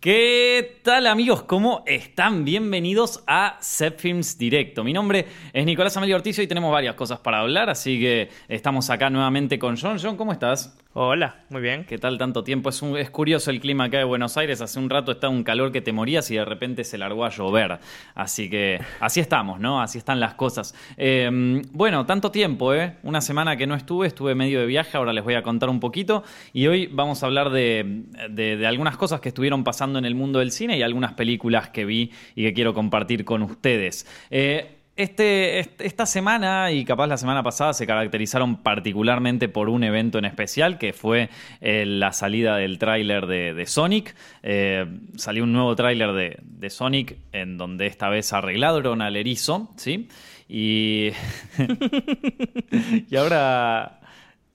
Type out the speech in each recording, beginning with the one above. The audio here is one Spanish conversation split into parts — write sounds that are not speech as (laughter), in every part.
¿Qué tal amigos? ¿Cómo están? Bienvenidos a Films Directo. Mi nombre es Nicolás Amelio Ortiz y tenemos varias cosas para hablar, así que estamos acá nuevamente con John. John, ¿cómo estás? Hola, muy bien. ¿Qué tal tanto tiempo? Es, curioso el clima acá de Buenos Aires. Hace un rato estaba un calor que te morías y de repente se largó a llover. Así que así estamos, ¿no? Así están las cosas. Em, bueno, tanto tiempo, ¿eh? Una semana que no estuve, estuve medio de viaje, ahora les voy a contar un poquito. Y hoy vamos a hablar de, de algunas cosas que estuvieron pasando en el mundo del cine y algunas películas que vi y que quiero compartir con ustedes. Eh, este, esta semana y capaz la semana pasada se caracterizaron particularmente por un evento en especial que fue eh, la salida del tráiler de, Sonic. Eh, salió un nuevo tráiler de, Sonic en donde esta vez arreglaron al erizo, ¿sí? Y, (laughs) y ahora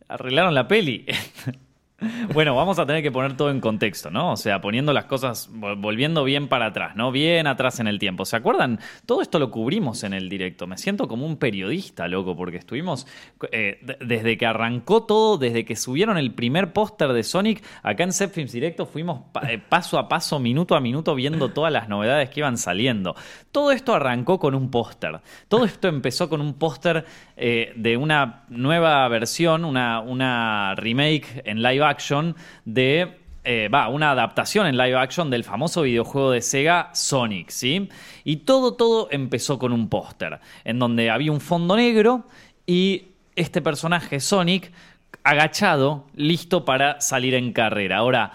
arreglaron la peli. (laughs) (laughs) Bueno, vamos a tener que poner todo en contexto, ¿no? O sea, poniendo las cosas, volviendo bien para atrás, ¿no? Bien atrás en el tiempo. ¿Se acuerdan? Todo esto lo cubrimos en el directo. Me siento como un periodista, loco, porque estuvimos, eh, desde que arrancó todo, desde que subieron el primer póster de Sonic, acá en Films Directo fuimos eh, paso a paso, minuto a minuto, viendo todas las novedades que iban saliendo. Todo esto arrancó con un póster. Todo esto empezó con un póster eh, de una nueva versión, una remake en live action de eh, va, una adaptación en live action del famoso videojuego de Sega Sonic, ¿sí? Y todo, todo empezó con un póster, en donde había un fondo negro y este personaje Sonic agachado, listo para salir en carrera. Ahora,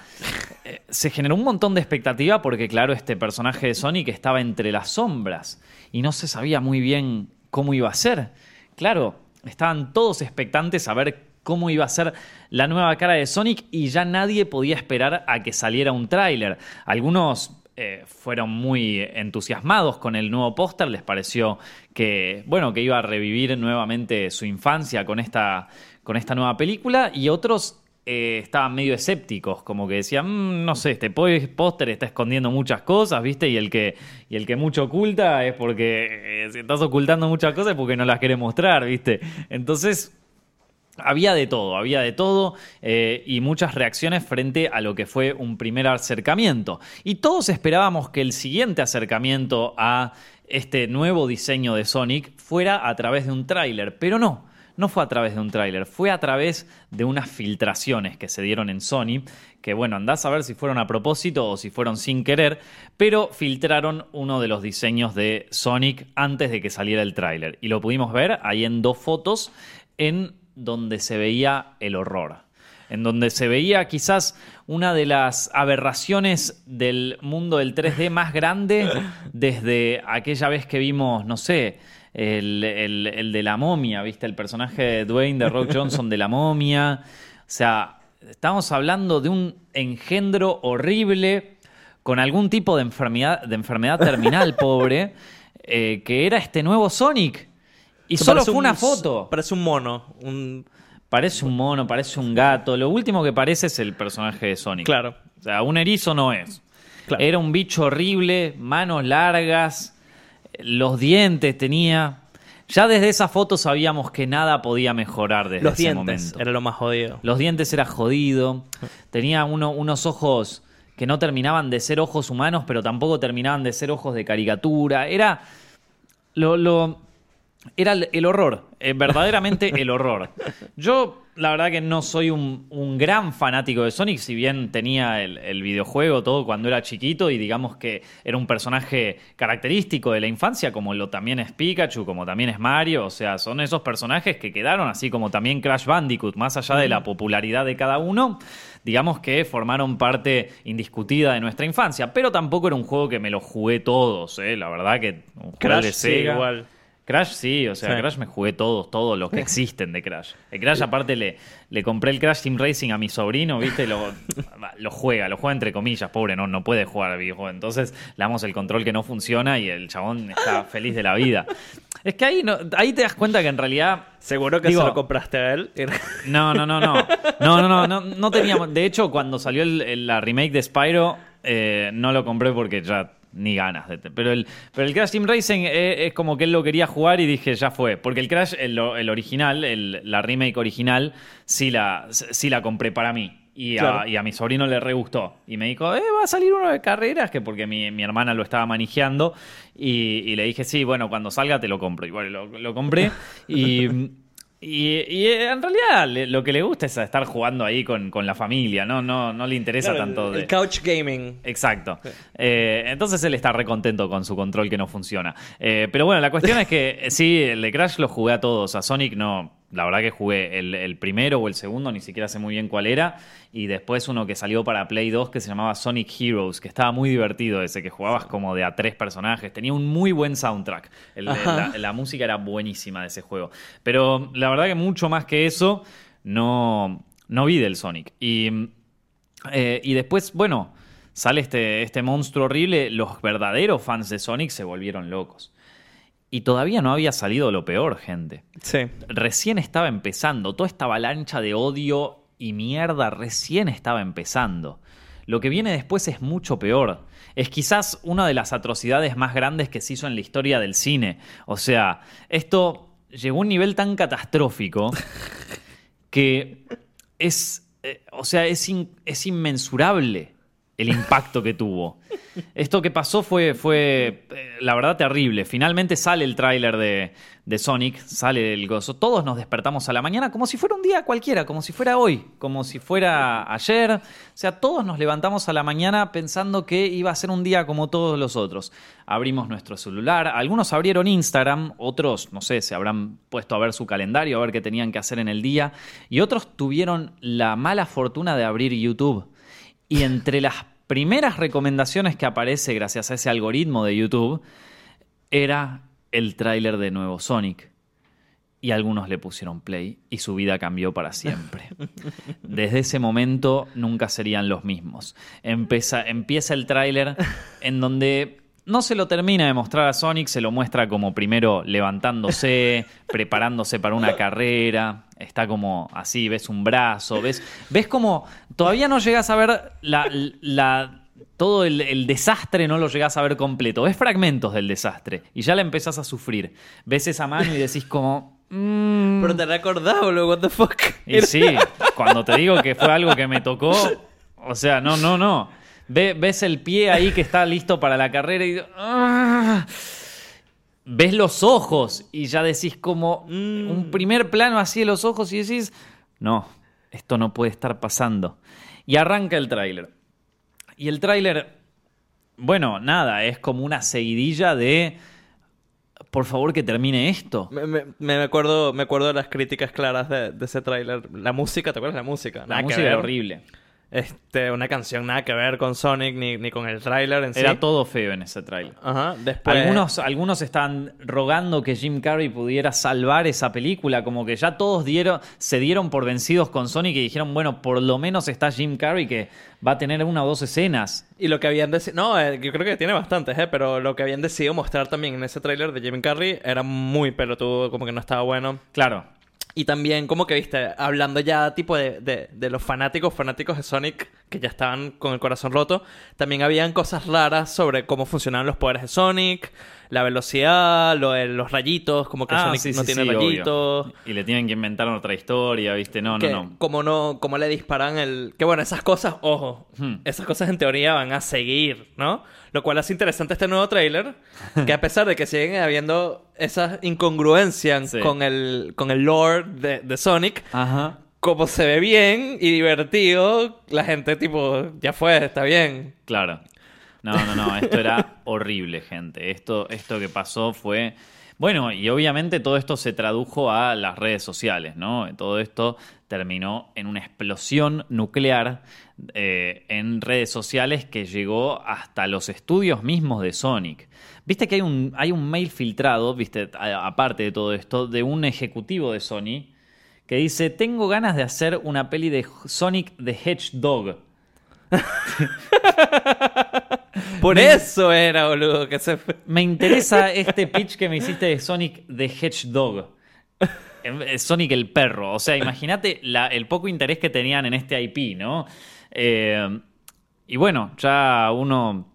eh, se generó un montón de expectativa porque, claro, este personaje de Sonic estaba entre las sombras y no se sabía muy bien cómo iba a ser. Claro, estaban todos expectantes a ver cómo iba a ser la nueva cara de Sonic y ya nadie podía esperar a que saliera un tráiler. Algunos eh, fueron muy entusiasmados con el nuevo póster, les pareció que, bueno, que iba a revivir nuevamente su infancia con esta, con esta nueva película y otros eh, estaban medio escépticos, como que decían, mm, no sé, este póster está escondiendo muchas cosas, ¿viste? Y el que, y el que mucho oculta es porque eh, si estás ocultando muchas cosas es porque no las quiere mostrar, ¿viste? Entonces había de todo, había de todo eh, y muchas reacciones frente a lo que fue un primer acercamiento. Y todos esperábamos que el siguiente acercamiento a este nuevo diseño de Sonic fuera a través de un tráiler, pero no. No fue a través de un tráiler, fue a través de unas filtraciones que se dieron en Sony, que bueno, andás a ver si fueron a propósito o si fueron sin querer, pero filtraron uno de los diseños de Sonic antes de que saliera el tráiler. Y lo pudimos ver ahí en dos fotos en donde se veía el horror, en donde se veía quizás una de las aberraciones del mundo del 3D más grande desde aquella vez que vimos, no sé, el, de la momia, ¿viste? El personaje de Dwayne de Rock Johnson de la momia. O sea, estamos hablando de un engendro horrible con algún tipo de enfermedad, de enfermedad terminal, pobre, eh, que era este nuevo Sonic. Y solo fue una foto. Parece un mono. Un... Parece un mono, parece un gato. Lo último que parece es el personaje de Sonic. Claro. O sea, un erizo no es. Era un bicho horrible, manos largas, los dientes tenía. Ya desde esa foto sabíamos que nada podía mejorar desde los ese dientes momento. Era lo más jodido. Los dientes era jodido. Tenía unos ojos que no terminaban de ser ojos humanos, pero tampoco terminaban de ser ojos de caricatura. Era. Lo, lo, era el, horror, eh, verdaderamente el horror. Yo, la verdad que no soy un, gran fanático de Sonic, si bien tenía el, videojuego todo cuando era chiquito y digamos que era un personaje característico de la infancia, como lo también es Pikachu, como también es Mario, o sea, son esos personajes que quedaron, así como también Crash Bandicoot, más allá de la popularidad de cada uno, digamos que formaron parte indiscutida de nuestra infancia, pero tampoco era un juego que me lo jugué todos, ¿eh? la verdad que un Crash de igual. Crash sí, o sea, Crash me jugué todos, todos los que existen de Crash. El Crash aparte le, le compré el Crash Team Racing a mi sobrino, ¿viste? Lo, (laughs) lo juega, lo juega entre comillas, pobre, no, no puede jugar al videojuego. Entonces le damos el control que no funciona y el chabón está (laughs) feliz de la vida. Es que ahí, no, ahí te das cuenta que en realidad... ¿Seguro que se lo compraste a él? (laughs) No, no, no, no. No, no, no, no, teníamos... De hecho, cuando salió la remake de Spyro, eh, no lo compré porque ya ni ganas. De pero, el, pero el Crash Team Racing es, como que él lo quería jugar y dije, ya fue. Porque el Crash, el, original, la remake original, sí la, sí la compré para mí. Y, a, mi sobrino le re gustó. Y me dijo, eh, va a salir uno de carreras, que porque mi, hermana lo estaba manejando. Y, le dije, sí, bueno, cuando salga te lo compro. Y bueno, lo, lo compré. y (laughs) y, eh, en realidad lo que le gusta es estar jugando ahí con, la familia, ¿no? No, no le interesa tanto. El, couch gaming. Exacto. Eh, entonces él está recontento con su control que no funciona. Eh, pero bueno, la cuestión es que (laughs) sí, el de Crash lo jugué a todos. A Sonic no, la verdad que jugué el, primero o el segundo, ni siquiera sé muy bien cuál era. Y después uno que salió para Play 2 que se llamaba Sonic Heroes, que estaba muy divertido ese, que jugabas como de a tres personajes. Tenía un muy buen soundtrack. la, música era buenísima de ese juego. Pero la verdad que mucho más que eso, no, no vi del Sonic. Y, eh, y después, bueno, sale este, este monstruo horrible. Los verdaderos fans de Sonic se volvieron locos. Y todavía no había salido lo peor, gente. Sí. Recién estaba empezando. Toda esta avalancha de odio y mierda recién estaba empezando. Lo que viene después es mucho peor. Es quizás una de las atrocidades más grandes que se hizo en la historia del cine. O sea, esto llegó a un nivel tan catastrófico (laughs) que es. Eh, o sea, es, es inmensurable el impacto que tuvo. Esto que pasó fue, fue eh, la verdad, terrible. Finalmente sale el tráiler de, de, Sonic, sale el gozo. Todos nos despertamos a la mañana como si fuera un día cualquiera, como si fuera hoy, como si fuera ayer. O sea, todos nos levantamos a la mañana pensando que iba a ser un día como todos los otros. Abrimos nuestro celular, algunos abrieron Instagram, otros, no sé, se habrán puesto a ver su calendario, a ver qué tenían que hacer en el día, y otros tuvieron la mala fortuna de abrir YouTube. Y entre las primeras recomendaciones que aparece gracias a ese algoritmo de YouTube era el tráiler de nuevo Sonic. Y algunos le pusieron play y su vida cambió para siempre. (laughs) Desde ese momento nunca serían los mismos. empieza el tráiler en donde no se lo termina de mostrar a Sonic, se lo muestra como primero levantándose, (laughs) preparándose para una carrera, está como así, ves un brazo, ves, ves como todavía no llegas a ver la, todo el, desastre no lo llegas a ver completo, ves fragmentos del desastre y ya la empezás a sufrir. Ves esa mano y decís como... Mm". Pero te recordás, boludo, what the fuck. Y sí, cuando te digo que fue algo que me tocó, o sea, no, no, no. ves el pie ahí que está listo para la carrera y... Ah" ves los ojos y ya decís como mm. un primer plano así de los ojos y decís, no, esto no puede estar pasando. Y arranca el tráiler. Y el tráiler, bueno, nada, es como una seguidilla de, por favor que termine esto. Me, acuerdo, me acuerdo de las críticas claras de, ese tráiler. La música, ¿te acuerdas de la música? La música era horrible. Este, una canción nada que ver con Sonic ni, ni con el tráiler en sí. Era todo feo en ese tráiler. Ajá, después... Algunos, algunos están rogando que Jim Carrey pudiera salvar esa película, como que ya todos dieron, se dieron por vencidos con Sonic y dijeron, bueno, por lo menos está Jim Carrey que va a tener una o dos escenas. Y lo que habían decidido... No, eh, yo creo que tiene bastantes, ¿eh? Pero lo que habían decidido mostrar también en ese tráiler de Jim Carrey era muy pelotudo, como que no estaba bueno. Claro. Y también, como que viste, hablando ya tipo de, de, los fanáticos, fanáticos de Sonic, que ya estaban con el corazón roto, también habían cosas raras sobre cómo funcionaban los poderes de Sonic, la velocidad, lo de los rayitos, como que ah, Sonic no tiene rayitos. Y le tienen que inventar otra historia, viste, no, no, no. Como no, como le disparan el... Que bueno, esas cosas, ojo, hmm. esas cosas en teoría van a seguir, ¿no? Lo cual hace interesante este nuevo tráiler, que a pesar de que siguen habiendo esas incongruencias con, el, con el lore de, de Sonic, como se ve bien y divertido, la gente tipo, ya fue, está bien. Claro. No, no, no, esto era horrible, gente. Esto, esto que pasó fue... Bueno, y obviamente todo esto se tradujo a las redes sociales, ¿no? Todo esto terminó en una explosión nuclear eh, en redes sociales que llegó hasta los estudios mismos de Sonic. Viste que hay un, hay un mail filtrado, viste, aparte de todo esto, de un ejecutivo de Sony que dice, tengo ganas de hacer una peli de Sonic the Hedgehog. (laughs) Por eso era, boludo, que se Me interesa este pitch que me hiciste de Sonic the Hedgehog. Eh, Sonic el perro. O sea, imagínate el poco interés que tenían en este IP, ¿no? Eh, y bueno, ya uno,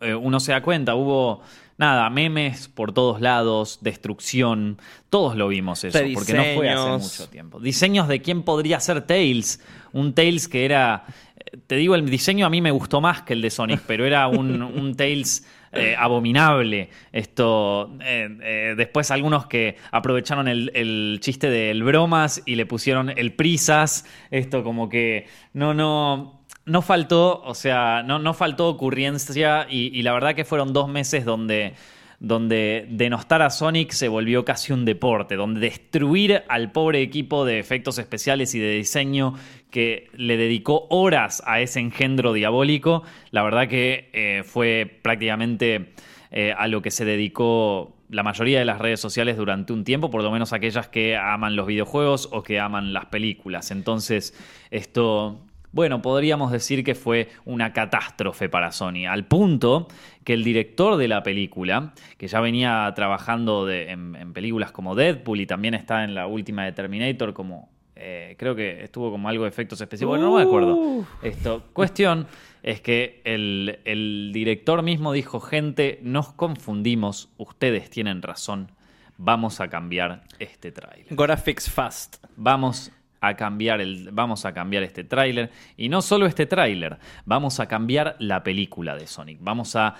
eh, uno se da cuenta, hubo nada, memes por todos lados, destrucción, todos lo vimos eso, De porque no fue hace mucho tiempo. Diseños de quién podría ser Tails, un Tails que era, eh, te digo, el diseño a mí me gustó más que el de Sonic, pero era un, (laughs) un Tails eh, abominable. Esto, eh, eh, después algunos que aprovecharon el, el chiste del bromas y le pusieron el prisas, esto como que no, no... No faltó, o sea, no, no faltó ocurrencia y, la verdad que fueron dos meses donde, donde denostar a Sonic se volvió casi un deporte, donde destruir al pobre equipo de efectos especiales y de diseño que le dedicó horas a ese engendro diabólico, la verdad que eh, fue prácticamente eh, a lo que se dedicó la mayoría de las redes sociales durante un tiempo, por lo menos aquellas que aman los videojuegos o que aman las películas. Entonces, esto bueno, podríamos decir que fue una catástrofe para Sony, al punto que el director de la película, que ya venía trabajando de- en, en películas como Deadpool y también está en la última de Terminator como... eh, creo que estuvo como algo de efectos especiales, bueno, no me acuerdo. Esto, cuestión es que el, el director mismo dijo, gente, nos confundimos, ustedes tienen razón, vamos a cambiar este tráiler Gotta fix fast. vamos a cambiar el vamos a cambiar este tráiler. Y no solo este tráiler vamos a cambiar la película de Sonic. Vamos a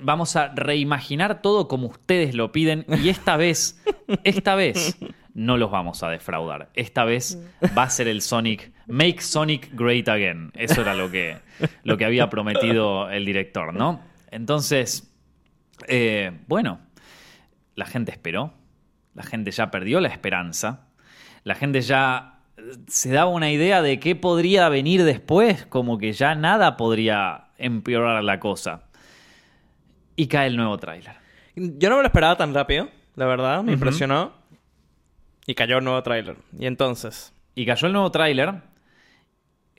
vamos a reimaginar todo como ustedes lo piden y esta vez esta vez no los vamos a defraudar. Esta vez va a ser el Sonic Make Sonic Great Again. Eso era lo que lo que había prometido el director no entonces eh, bueno la gente esperó, la gente ya perdió la esperanza, la gente ya eh, se daba una idea de qué podría venir después, como que ya nada podría empeorar la cosa. Y cae el nuevo tráiler. Yo no me lo esperaba tan rápido, la verdad, me impresionó. Y cayó el nuevo tráiler. Y entonces, Y cayó el nuevo tráiler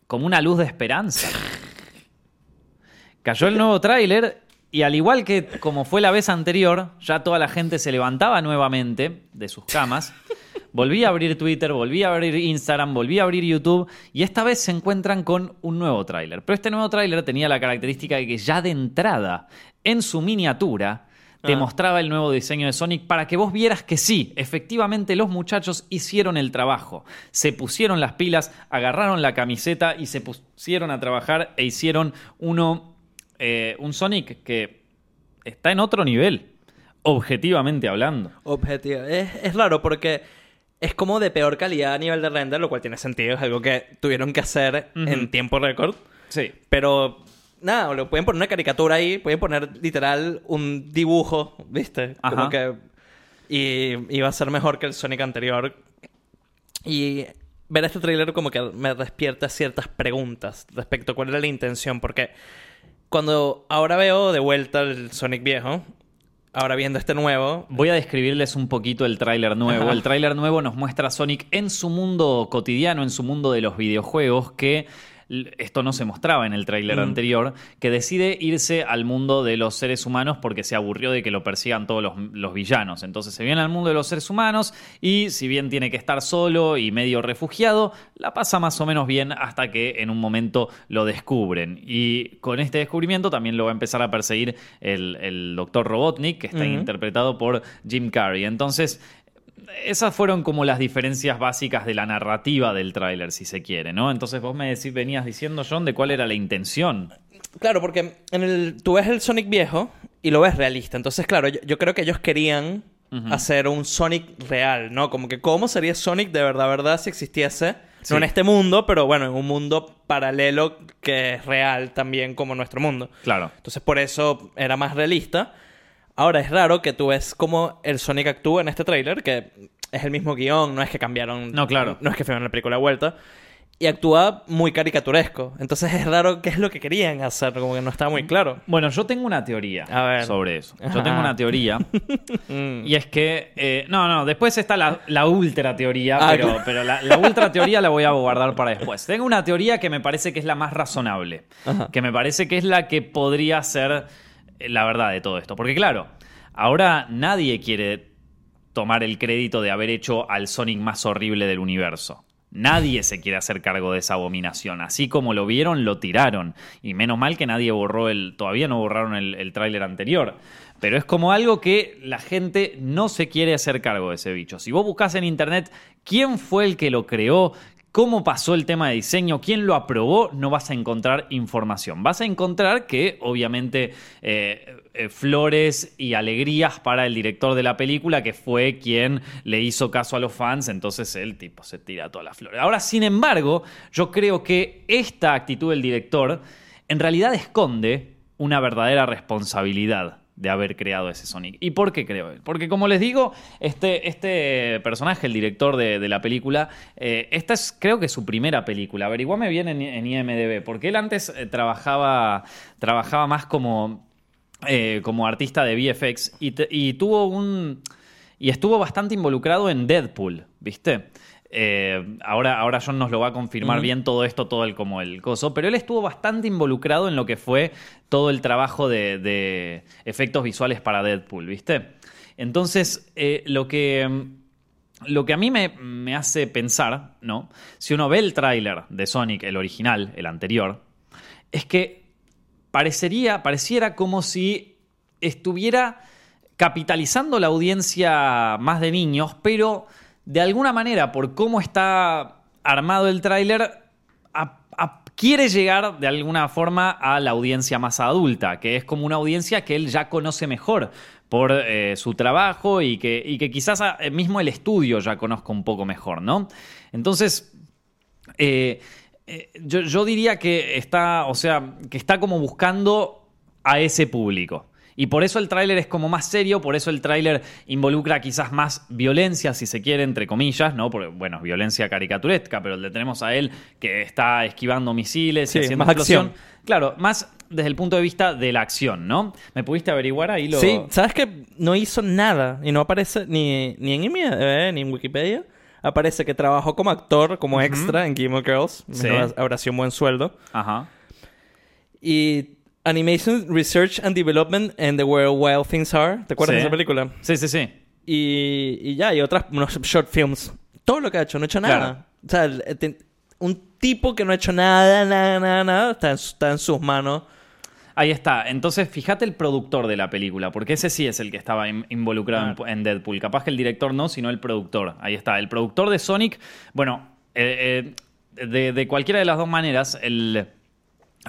como una luz de esperanza. (laughs) Cayó el nuevo tráiler y al igual que como fue la vez anterior, ya toda la gente se levantaba nuevamente de sus camas. (laughs) Volví a abrir Twitter, volví a abrir Instagram, volví a abrir YouTube y esta vez se encuentran con un nuevo tráiler. Pero este nuevo tráiler tenía la característica de que ya de entrada, en su miniatura, te Ah. mostraba el nuevo diseño de Sonic para que vos vieras que sí, efectivamente los muchachos hicieron el trabajo. Se pusieron las pilas, agarraron la camiseta y se pusieron a trabajar e hicieron uno, eh, un Sonic que está en otro nivel, objetivamente hablando. objetivo. Es, es raro porque es como de peor calidad a nivel de render, lo cual tiene sentido. Es algo que tuvieron que hacer Ujú. en tiempo récord. Sí. Pero nada, lo pueden poner una caricatura ahí, pueden poner literal un dibujo, ¿viste? Como Ajá. que. Y iba a ser mejor que el Sonic anterior. Y ver este tráiler como que me despierta ciertas preguntas respecto a cuál era la intención. Porque cuando ahora veo de vuelta el Sonic viejo, ahora viendo este nuevo, Voy a describirles un poquito el tráiler nuevo. El tráiler nuevo nos muestra a Sonic en su mundo cotidiano, en su mundo de los videojuegos, que esto no se mostraba en el tráiler Mm. anterior, que decide irse al mundo de los seres humanos porque se aburrió de que lo persigan todos los, los villanos. Entonces se viene al mundo de los seres humanos y si bien tiene que estar solo y medio refugiado, la pasa más o menos bien hasta que en un momento lo descubren. Y con este descubrimiento también lo va a empezar a perseguir el, el doctor Robotnik, que está interpretado por Jim Carrey. Entonces, esas fueron como las diferencias básicas de la narrativa del tráiler, si se quiere, ¿no? Entonces vos me decís, venías diciendo, John, de cuál era la intención. Claro, porque en el, tú ves el Sonic viejo y lo ves realista. Entonces, claro, yo, yo creo que ellos querían hacer un Sonic real, ¿no? Como que cómo sería Sonic de verdad, verdad, si existiese. Sí. No en este mundo, pero bueno, en un mundo paralelo que es real también como nuestro mundo. Claro. Entonces, por eso era más realista. Ahora es raro que tú ves cómo el Sonic actúa en este tráiler, que es el mismo guion, no es que cambiaron. No, claro. No es que fueron la película de vuelta. Y actúa muy caricaturesco. Entonces es raro qué es lo que querían hacer, como que no está muy claro. Bueno, yo tengo una teoría A ver. sobre eso. Yo Ajá. (laughs) tengo una teoría. Mm. Y es que, eh, no, no, después está la, la ultra teoría, Ah, pero, claro. pero la, la ultra teoría la voy a guardar para después. Tengo una teoría que me parece que es la más razonable, que me parece que es la que podría ser la verdad de todo esto. Porque claro, ahora nadie quiere tomar el crédito de haber hecho al Sonic más horrible del universo. Nadie se quiere hacer cargo de esa abominación. Así como lo vieron, lo tiraron. Y menos mal que nadie borró el. Todavía no borraron el, el tráiler anterior. Pero es como algo que la gente no se quiere hacer cargo de ese bicho. Si vos buscas en internet quién fue el que lo creó, cómo pasó el tema de diseño, quién lo aprobó, no vas a encontrar información. Vas a encontrar que, obviamente, eh, eh, flores y alegrías para el director de la película, que fue quien le hizo caso a los fans, entonces el tipo se tira todas las flores. Ahora, sin embargo, yo creo que esta actitud del director en realidad esconde una verdadera responsabilidad de haber creado ese Sonic. ¿Y por qué creo? Porque como les digo, este, este personaje, el director de, la película, eh, esta es creo que su primera película. Averiguame bien en, IMDB, porque él antes eh, trabajaba, trabajaba más como, eh, como artista de VFX y tuvo un... Y estuvo bastante involucrado en Deadpool, ¿viste? Eh, ahora, ahora John nos lo va a confirmar bien todo esto, todo el como el coso, pero él estuvo bastante involucrado en lo que fue todo el trabajo de, efectos visuales para Deadpool, ¿viste? Entonces, eh, lo que lo que a mí me, hace pensar, ¿no? Si uno ve el tráiler de Sonic, el original, el anterior, es que parecería, pareciera como si estuviera capitalizando la audiencia más de niños, pero de alguna manera, por cómo está armado el tráiler, quiere llegar de alguna forma a la audiencia más adulta, que es como una audiencia que él ya conoce mejor por eh, su trabajo y que, quizás eh, mismo el estudio ya conozca un poco mejor, ¿no? Entonces, eh, yo, yo diría que está, o sea, que está como buscando a ese público. Y por eso el tráiler es como más serio, por eso el tráiler involucra quizás más violencia, si se quiere, entre comillas, ¿no? Porque, bueno, violencia caricaturesca, pero le tenemos a él que está esquivando misiles y haciendo más acción. Claro, más desde el punto de vista de la acción, ¿no? ¿Me pudiste averiguar ahí lo...? Sí, ¿sabes que No hizo nada y no aparece ni, ni en IMDb ni en Wikipedia. Aparece que trabajó como actor, como extra en Game of Girls. Sí. Habrá sido un buen sueldo. Ajá. Y Animation Research and Development and the World Wild Things Are. ¿Te acuerdas de esa película? Sí, sí, sí. Y, y ya, y otras, unos short films. Todo lo que ha hecho, no ha hecho nada. O sea, un tipo que no ha hecho nada, nada, nada, nada, está en, está en sus manos. Ahí está. Entonces, fíjate el productor de la película, porque ese sí es el que estaba involucrado en, Deadpool. Capaz que el director no, sino el productor. Ahí está. El productor de Sonic, bueno, eh, eh, de, de, cualquiera de las dos maneras, el,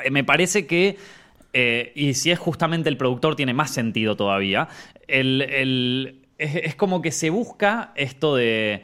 eh, me parece que eh, y si es justamente el productor, tiene más sentido todavía. es, como que se busca esto de,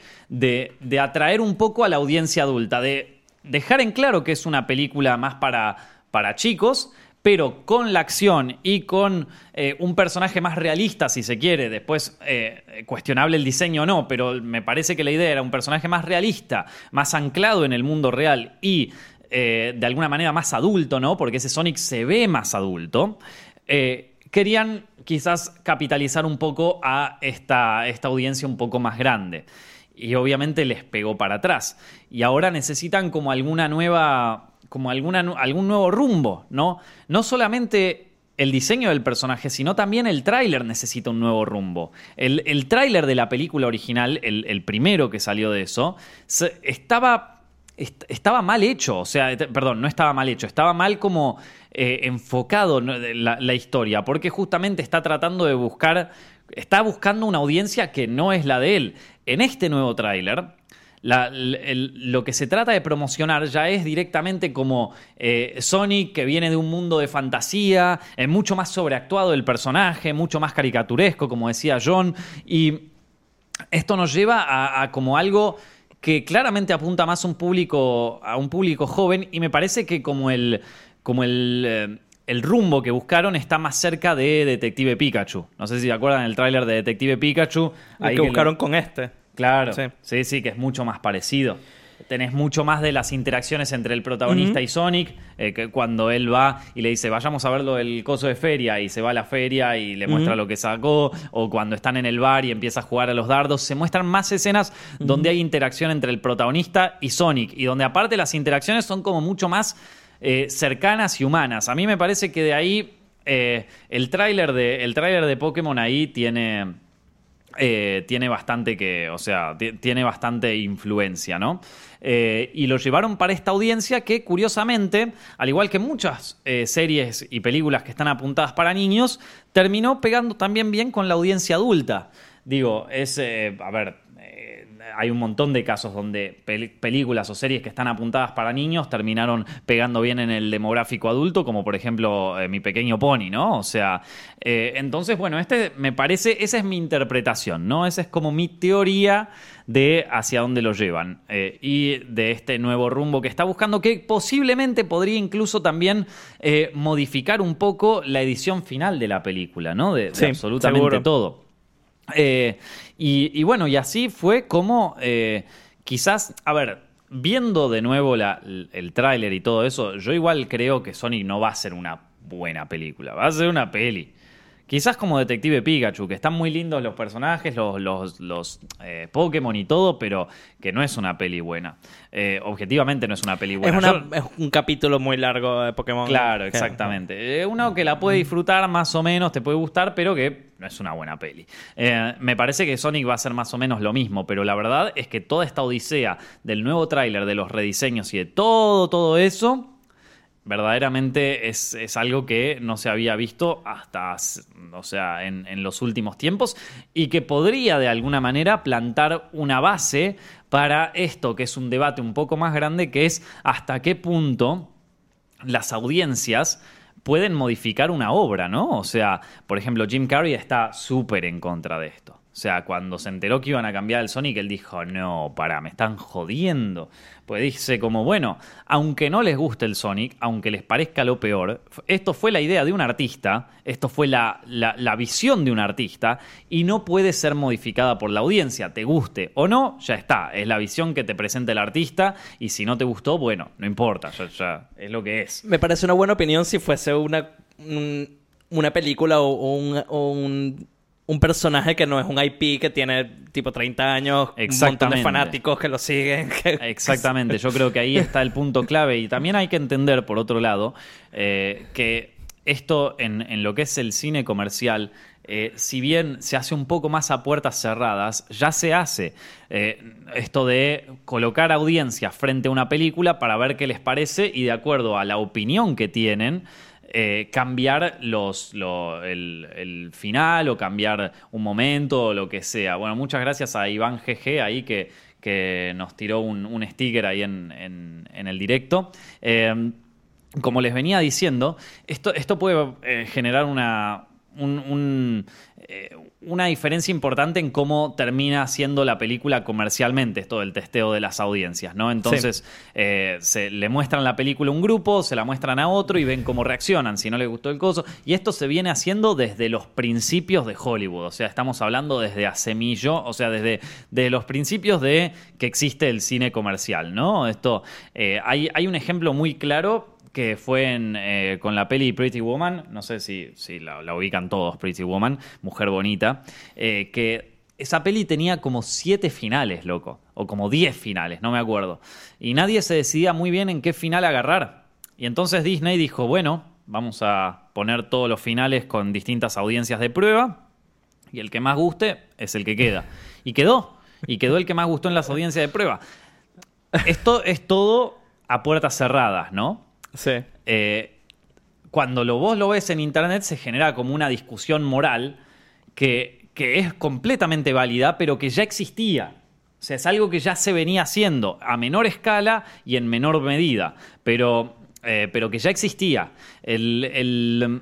atraer un poco a la audiencia adulta, de dejar en claro que es una película más para, para chicos, pero con la acción y con eh, un personaje más realista, si se quiere, después eh, cuestionable el diseño o no, pero me parece que la idea era un personaje más realista, más anclado en el mundo real y eh, de alguna manera más adulto, ¿no? Porque ese Sonic se ve más adulto. Eh, querían quizás capitalizar un poco a esta, esta audiencia un poco más grande. Y obviamente les pegó para atrás. Y ahora necesitan como alguna nueva. como alguna, algún nuevo rumbo, ¿no? No solamente el diseño del personaje, sino también el tráiler necesita un nuevo rumbo. El, el tráiler de la película original, el, el, primero que salió de eso, estaba estaba mal hecho, o sea, perdón, no estaba mal hecho, estaba mal como eh, enfocado la, historia, porque justamente está tratando de buscar, está buscando una audiencia que no es la de él. En este nuevo tráiler, lo que se trata de promocionar ya es directamente como eh, Sonic que viene de un mundo de fantasía, es mucho más sobreactuado el personaje, mucho más caricaturesco, como decía John, y esto nos lleva a como algo que claramente apunta más a un público, a un público joven y me parece que como el, como el, eh, el rumbo que buscaron está más cerca de Detective Pikachu. No sé si se acuerdan el tráiler de Detective Pikachu. El que, buscaron con este. Claro, sí, sí, que es mucho más parecido tenés mucho más de las interacciones entre el protagonista y Sonic, eh, que cuando él va y le dice, vayamos a verlo el coso de feria, y se va a la feria y le muestra lo que sacó, o cuando están en el bar y empieza a jugar a los dardos, se muestran más escenas donde hay interacción entre el protagonista y Sonic, y donde aparte las interacciones son como mucho más eh, cercanas y humanas. A mí me parece que de ahí eh, el tráiler de, el de Pokémon ahí tiene eh, tiene bastante que, o sea, tiene bastante influencia, ¿no? Eh, y lo llevaron para esta audiencia que, curiosamente, al igual que muchas eh, series y películas que están apuntadas para niños, terminó pegando también bien con la audiencia adulta. Digo, es, a ver, hay un montón de casos donde películas o series que están apuntadas para niños terminaron pegando bien en el demográfico adulto, como por ejemplo eh, Mi Pequeño Pony, ¿no? O sea, eh, entonces, bueno, este me parece, esa es mi interpretación, ¿no? Esa es como mi teoría de hacia dónde lo llevan eh, y de este nuevo rumbo que está buscando, que posiblemente podría incluso también modificar un poco la edición final de la película, ¿no? De, absolutamente todo. Eh, y, bueno, y así fue como eh, quizás, a ver, viendo de nuevo el tráiler y todo eso, yo igual creo que Sonic no va a ser una buena película, va a ser una peli. Quizás como Detective Pikachu, que están muy lindos los personajes, los, los, los eh, Pokémon y todo, pero que no es una peli buena. Eh, objetivamente no es una peli buena. Es, un capítulo muy largo de Pokémon. Claro, exactamente. Eh, uno que la puede disfrutar más o menos, te puede gustar, pero que no es una buena peli. me parece que Sonic va a ser más o menos lo mismo, pero la verdad es que toda esta odisea del nuevo tráiler, de los rediseños y de todo, todo eso verdaderamente es, algo que no se había visto hasta, o sea, en, los últimos tiempos y que podría de alguna manera plantar una base para esto, que es un debate un poco más grande, que es hasta qué punto las audiencias pueden modificar una obra, ¿no? O sea, por ejemplo, Jim Carrey está súper en contra de esto. O sea, cuando se enteró que iban a cambiar el Sonic, él dijo, no, para, me están jodiendo. Pues dice como, bueno, aunque no les guste el Sonic, aunque les parezca lo peor, esto fue la idea de un artista, esto fue la, la, visión de un artista y no puede ser modificada por la audiencia, te guste o no, ya está, es la visión que te presenta el artista y si no te gustó, bueno, no importa, ya, es lo que es. Me parece una buena opinión si fuese una, una película o un un personaje que no es un IP que tiene tipo 30 años, un montón de fanáticos que lo siguen. (laughs) Exactamente, yo creo que ahí está el punto clave y también hay que entender, por otro lado, eh, que esto en, lo que es el cine comercial, eh, si bien se hace un poco más a puertas cerradas, ya se hace eh, esto de colocar audiencias frente a una película para ver qué les parece y de acuerdo a la opinión que tienen, eh, cambiar los, el, final o cambiar un momento o lo que sea. Bueno, muchas gracias a Iván GG ahí que, que nos tiró un, sticker ahí en, el directo. Eh, como les venía diciendo, esto, esto puede eh, generar una, un, una diferencia importante en cómo termina siendo la película comercialmente, esto del testeo de las audiencias, ¿no? Entonces, eh, se le muestran la película a un grupo, se la muestran a otro y ven cómo reaccionan, si no les gustó el coso. Y esto se viene haciendo desde los principios de Hollywood, o sea, estamos hablando desde hace millo, o sea, desde, los principios de que existe el cine comercial, ¿no? Esto, eh, hay, hay un ejemplo muy claro que fue eh, con la peli Pretty Woman, no sé si, si la, ubican todos, Pretty Woman, Mujer Bonita, eh, que esa peli tenía como siete finales, loco, o como diez finales, no me acuerdo. Y nadie se decidía muy bien en qué final agarrar. Y entonces Disney dijo, bueno, vamos a poner todos los finales con distintas audiencias de prueba, y el que más guste es el que queda. Y quedó, y quedó el que más gustó en las audiencias de prueba. Esto es todo a puertas cerradas, ¿no? Sí. Eh, cuando lo, vos lo ves en internet se genera como una discusión moral que, que es completamente válida, pero que ya existía. O sea, es algo que ya se venía haciendo a menor escala y en menor medida, pero, eh, pero que ya existía. El,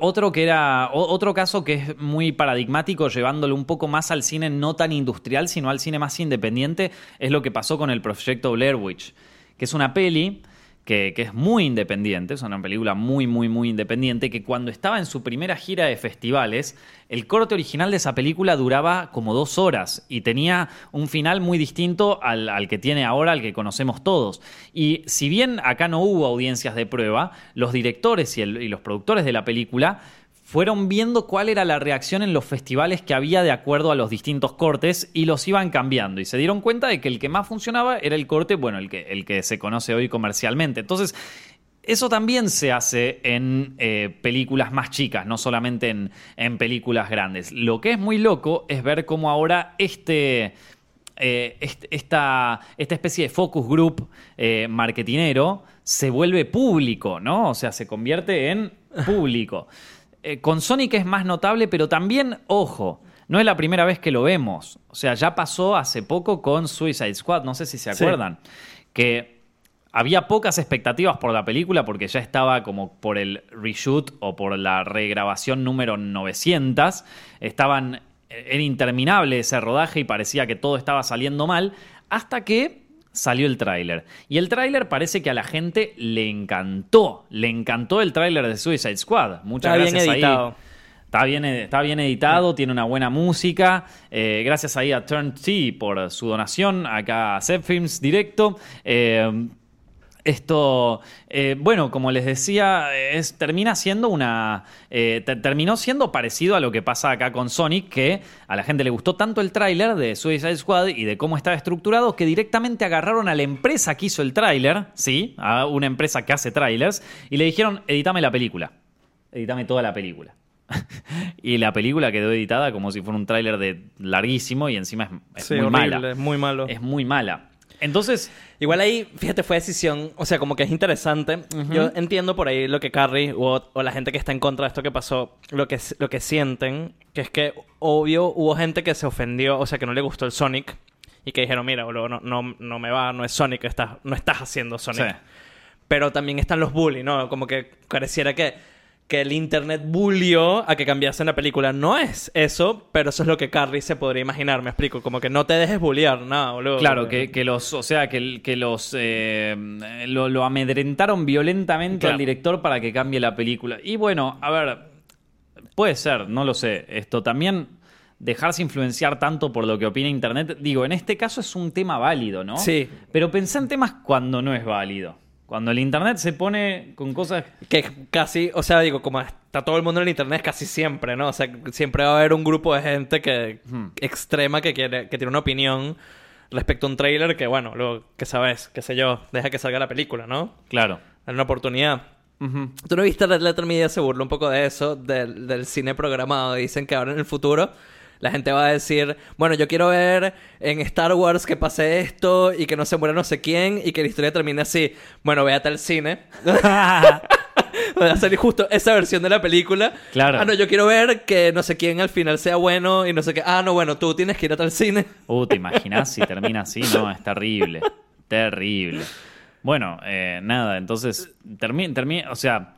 otro que era otro caso que es muy paradigmático llevándolo un poco más al cine no tan industrial sino al cine más independiente es lo que pasó con el proyecto Blair Witch que es una peli que, es muy independiente, es una película muy, muy, muy independiente, que cuando estaba en su primera gira de festivales, el corte original de esa película duraba como dos horas y tenía un final muy distinto al, al que tiene ahora, al que conocemos todos. Y si bien acá no hubo audiencias de prueba, los directores y, y los productores de la película fueron viendo cuál era la reacción en los festivales que había de acuerdo a los distintos cortes y los iban cambiando. Y se dieron cuenta de que el que más funcionaba era el corte, bueno, el que, el que se conoce hoy comercialmente. Entonces, eso también se hace en eh, películas más chicas, no solamente en, en películas grandes. Lo que es muy loco es ver cómo ahora este eh, esta, esta, especie de focus group eh, marketinero se vuelve público, ¿no? O sea, se convierte en público. Eh, con Sonic es más notable, pero también, ojo, no es la primera vez que lo vemos. O sea, ya pasó hace poco con Suicide Squad, no sé si se acuerdan, que había pocas expectativas por la película porque ya estaba como por el reshoot o por la regrabación número 900. Estaban era interminable ese rodaje y parecía que todo estaba saliendo mal, hasta que salió el tráiler. Y el tráiler parece que a la gente le encantó, le encantó el tráiler de Suicide Squad. Muchas está gracias bien editado. Está bien, está bien editado, tiene una buena música. Eh, gracias ahí a Turn T por su donación, acá a Films directo. Eh, esto, eh, bueno, como les decía, es, termina siendo una. Eh, terminó siendo parecido a lo que pasa acá con Sonic, que a la gente le gustó tanto el tráiler de Suicide Squad y de cómo estaba estructurado que directamente agarraron a la empresa que hizo el tráiler, ¿sí? A una empresa que hace tráilers, y le dijeron: editame la película. Editame toda la película. (laughs) y la película quedó editada como si fuera un tráiler de larguísimo y encima es, muy mala. Es muy malo. Es muy mala. Entonces. Igual ahí, fíjate, fue decisión, o sea, como que es interesante. Yo entiendo por ahí lo que Carrie o, la gente que está en contra de esto que pasó, lo que, lo que sienten, que es que obvio hubo gente que se ofendió, o sea, que no le gustó el Sonic y que dijeron, mira, boludo, no, no, no me va, no es Sonic, estás, no estás haciendo Sonic. Pero también están los bullies, ¿no? Como que pareciera que que el internet bullió a que cambiasen la película. No es eso, pero eso es lo que Carrie se podría imaginar, me explico. Como que no te dejes bullear, nada, boludo. Claro, que, los, o sea, que, que los eh, lo, amedrentaron violentamente al director para que cambie la película. Y bueno, a ver, puede ser, no lo sé. Esto también dejarse influenciar tanto por lo que opina Internet. Digo, en este caso es un tema válido, ¿no? Sí. Pero pensá en temas cuando no es válido. Cuando el internet se pone con cosas. Que casi, o sea, digo, como está todo el mundo en el internet casi siempre, ¿no? O sea, siempre va a haber un grupo de gente que. extrema que quiere, que tiene una opinión respecto a un trailer que, bueno, luego, que sabes, qué sé yo, deja que salga la película, ¿no? Claro. Dar una oportunidad. ¿Tú no viste Red Letter Media se burla un poco de eso, del, del cine programado? Dicen que ahora en el futuro la gente va a decir, bueno, yo quiero ver en Star Wars que pase esto y que no se muera no sé quién y que la historia termine así. Bueno, véate al cine. (laughs) Va a salir justo esa versión de la película. Claro. Ah, no, yo quiero ver que no sé quién al final sea bueno y no sé qué. Ah, no, bueno, tú tienes que ir al cine. Uh, ¿te imaginas si termina así? No, es terrible. Terrible. Bueno, eh, nada, entonces, termina, termina, o sea,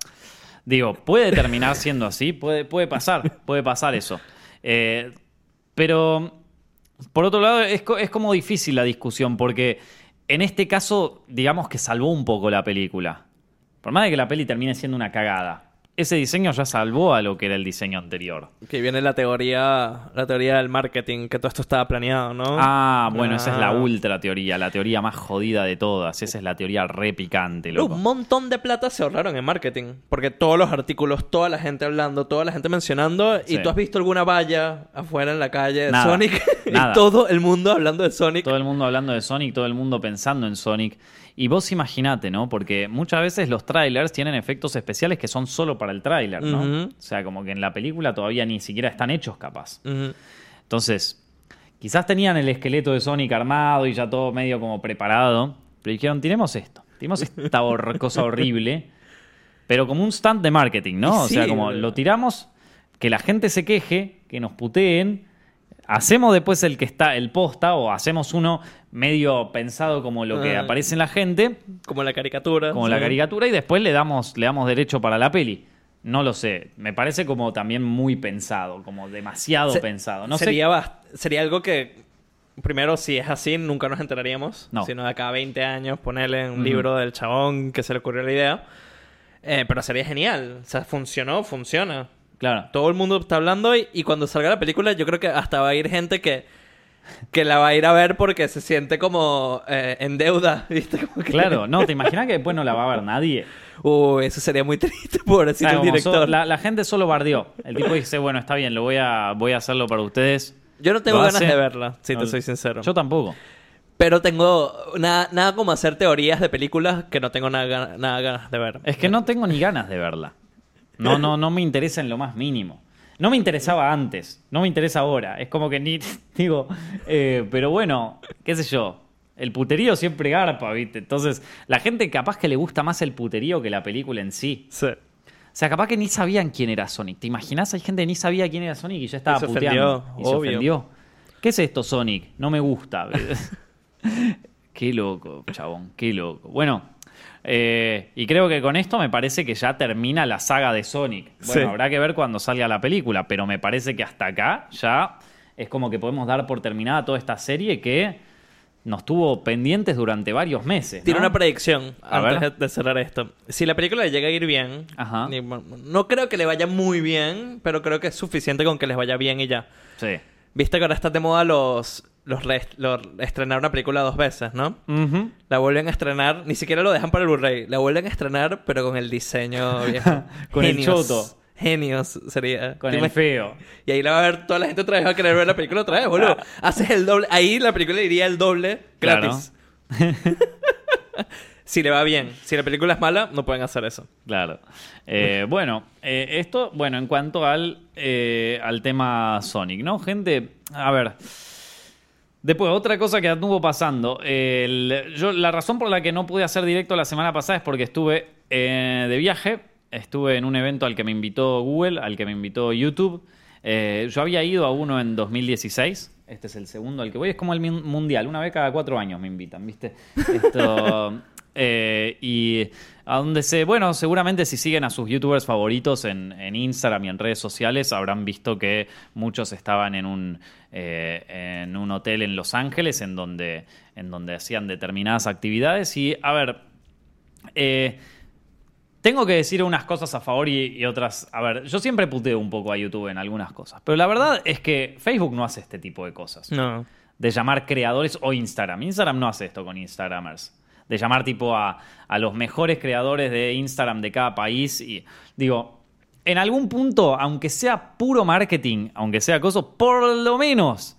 digo, puede terminar siendo así, puede, puede pasar, puede pasar eso. Eh, pero, por otro lado, es, es como difícil la discusión, porque en este caso, digamos que salvó un poco la película. Por más de que la peli termine siendo una cagada ese diseño ya salvó a lo que era el diseño anterior. Que viene la teoría, la teoría del marketing, que todo esto estaba planeado, ¿no? Ah, bueno, esa es la ah. ultra teoría, la teoría más jodida de todas. Esa es la teoría re picante, loco. Un montón de plata se ahorraron en marketing. Porque todos los artículos, toda la gente hablando, toda la gente mencionando. Y tú has visto alguna valla afuera en la calle de Sonic. (laughs) y todo el mundo hablando de Sonic. Todo el mundo hablando de Sonic, todo el mundo pensando en Sonic. Y vos imaginate, ¿no? Porque muchas veces los trailers tienen efectos especiales que son solo para el tráiler, ¿no? O sea, como que en la película todavía ni siquiera están hechos capaz. Entonces, quizás tenían el esqueleto de Sonic armado y ya todo medio como preparado, pero dijeron, tiremos esto, tiremos esta (laughs) cosa horrible, pero como un stand de marketing, ¿no? O sea, como lo tiramos, que la gente se queje, que nos puteen hacemos después el que está, el posta, o hacemos uno medio pensado como lo que ah. aparece en la gente. Como la caricatura. Como la caricatura, y después le damos, le damos derecho para la peli. No lo sé. Me parece como también muy pensado, como demasiado pensado. No sería, sería algo que. Primero, si es así, nunca nos enteraríamos. No. Sino de cada 20 años ponerle un libro del chabón que se le ocurrió la idea. Eh, pero sería genial. O sea, funcionó, funciona. Claro. Todo el mundo está hablando y, cuando salga la película yo creo que hasta va a ir gente que, que la va a ir a ver porque se siente como eh, en deuda, (laughs) ¿viste? Claro, no, ¿te imaginas que después no la va a ver nadie? Uy, eso sería muy (laughs) triste, pobrecito el director. la, gente solo bardeó. El tipo dice, bueno, está bien, lo voy a, voy a hacerlo para ustedes. Yo no tengo ganas de verla, si te soy sincero. Yo tampoco. Pero tengo nada, nada como hacer teorías de películas que no tengo nada, nada ganas de ver. Es que no tengo ni ganas de verla. No, no, no me interesa en lo más mínimo. No me interesaba antes, no me interesa ahora. Es como que ni (laughs) digo, eh, pero bueno, qué sé yo. El puterío siempre garpa, ¿viste? Entonces, la gente capaz que le gusta más el puterío que la película en sí. Sí. O sea, capaz que ni sabían quién era Sonic. ¿Te imaginas? Hay gente que ni sabía quién era Sonic y ya estaba Y se puteando. ofendió, y se ofendió. ¿Qué es esto, Sonic? No me gusta. (laughs) qué loco, chabón, qué loco. Bueno, eh, y creo que con esto me parece que ya termina la saga de Sonic. Bueno, Sí. habrá que ver cuando salga la película, pero me parece que hasta acá ya es como que podemos dar por terminada toda esta serie que nos tuvo pendientes durante varios meses. Tiene ¿no? una predicción A antes ver. de- cerrar esto. Si la película le llega a ir bien, Ajá. no creo que le vaya muy bien, pero creo que es suficiente con que les vaya bien y ya. Sí. Viste que ahora está de moda los, los, re- los- estrenar una película dos veces, ¿no? La vuelven a estrenar, ni siquiera lo dejan para el Blu-ray, la vuelven a estrenar, pero con el diseño viejo. (laughs) Con el choto. Genios sería. Con ¿Te el feo. Y ahí la va a ver toda la gente otra vez va a querer ver la película otra vez, boludo. (laughs) Haces el doble. Ahí la película iría el doble gratis. (laughs) si le va bien. Si la película es mala, no pueden hacer eso. Claro. Eh, (laughs) bueno, eh, esto, bueno, en cuanto al, eh, al tema Sonic, ¿no? Gente, a ver. Después, otra cosa que anduvo pasando. El- yo, la razón por la que no pude hacer directo la semana pasada es porque estuve de viaje. Estuve en un evento al que me invitó Google, al que me invitó YouTube. Yo había ido a uno en 2016. Este es el segundo al que voy. Es como el mundial. Una vez cada cuatro años me invitan, ¿viste? Esto. (laughs) eh, y a donde se. Bueno, seguramente si siguen a sus youtubers favoritos en, en Instagram y en redes sociales, habrán visto que muchos estaban en un, eh, en un hotel en Los Ángeles en donde, en donde hacían determinadas actividades. Y, a ver. eh, tengo que decir unas cosas a favor y, y otras. A ver, yo siempre puteo un poco a YouTube en algunas cosas. Pero la verdad es que Facebook no hace este tipo de cosas. No. De llamar creadores o Instagram. Instagram no hace esto con Instagramers. De llamar tipo a, a los mejores creadores de Instagram de cada país. Y digo, en algún punto, aunque sea puro marketing, aunque sea cosa, por lo menos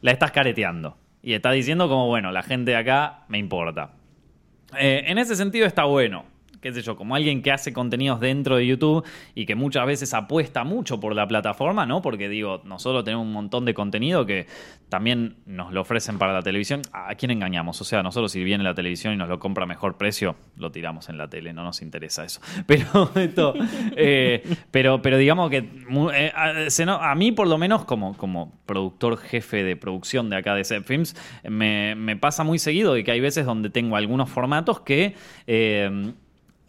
la estás careteando. Y estás diciendo como, bueno, la gente de acá me importa. Eh, en ese sentido está bueno. Qué sé yo, como alguien que hace contenidos dentro de YouTube y que muchas veces apuesta mucho por la plataforma, ¿no? Porque digo, nosotros tenemos un montón de contenido que también nos lo ofrecen para la televisión. ¿A quién engañamos? O sea, nosotros si viene la televisión y nos lo compra a mejor precio, lo tiramos en la tele, no nos interesa eso. (laughs) Pero esto, eh, pero, pero digamos que eh, a, mí por lo menos como, como productor jefe de producción de acá de Set Films, me, me pasa muy seguido de que hay veces donde tengo algunos formatos que... eh,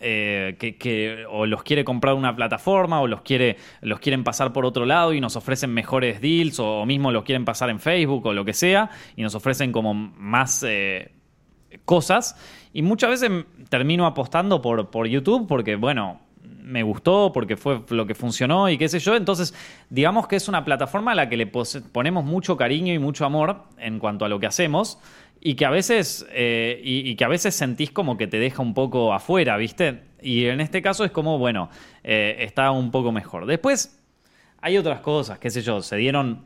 eh, que, o los quiere comprar una plataforma o los quiere los quieren pasar por otro lado y nos ofrecen mejores deals o, mismo los quieren pasar en Facebook o lo que sea y nos ofrecen como más eh, cosas. Y muchas veces termino apostando por, por YouTube porque bueno me gustó porque fue lo que funcionó y qué sé yo. Entonces digamos que es una plataforma a la que le ponemos mucho cariño y mucho amor en cuanto a lo que hacemos y que a veces eh, y, y que a veces sentís como que te deja un poco afuera, ¿viste? Y en este caso es como, bueno, eh, está un poco mejor. Después hay otras cosas, qué sé yo, se dieron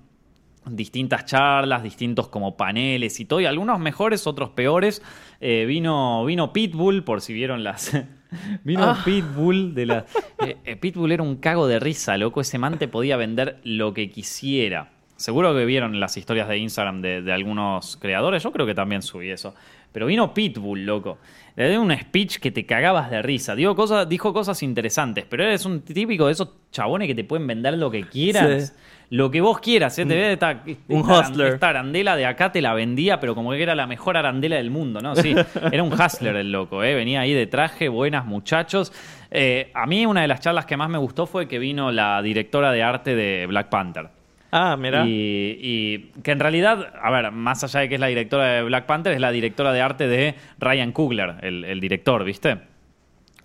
distintas charlas, distintos como paneles y todo, y algunos mejores, otros peores. Eh, vino, vino Pitbull, por si vieron las... (laughs) vino Ah. Pitbull de la... eh, Pitbull era un cago de risa, loco. Ese man te podía vender lo que quisiera. Seguro que vieron las historias de Instagram de, de algunos creadores. Yo creo que también subí eso. Pero vino Pitbull, loco. Le dio un speech que te cagabas de risa. Digo cosas, dijo cosas interesantes, pero eres un típico de esos chabones que te pueden vender lo que quieras. Sí. Lo que vos quieras, ¿eh? te ve esta arandela de acá te la vendía, pero como que era la mejor arandela del mundo, ¿no? Sí, (laughs) era un hustler el loco, ¿eh? Venía ahí de traje, buenas muchachos. Eh, a mí una de las charlas que más me gustó fue que vino la directora de arte de Black Panther. Ah, mira. Y, que en realidad, a ver, más allá de que es la directora de Black Panther, es la directora de arte de Ryan Coogler, el, director, ¿viste?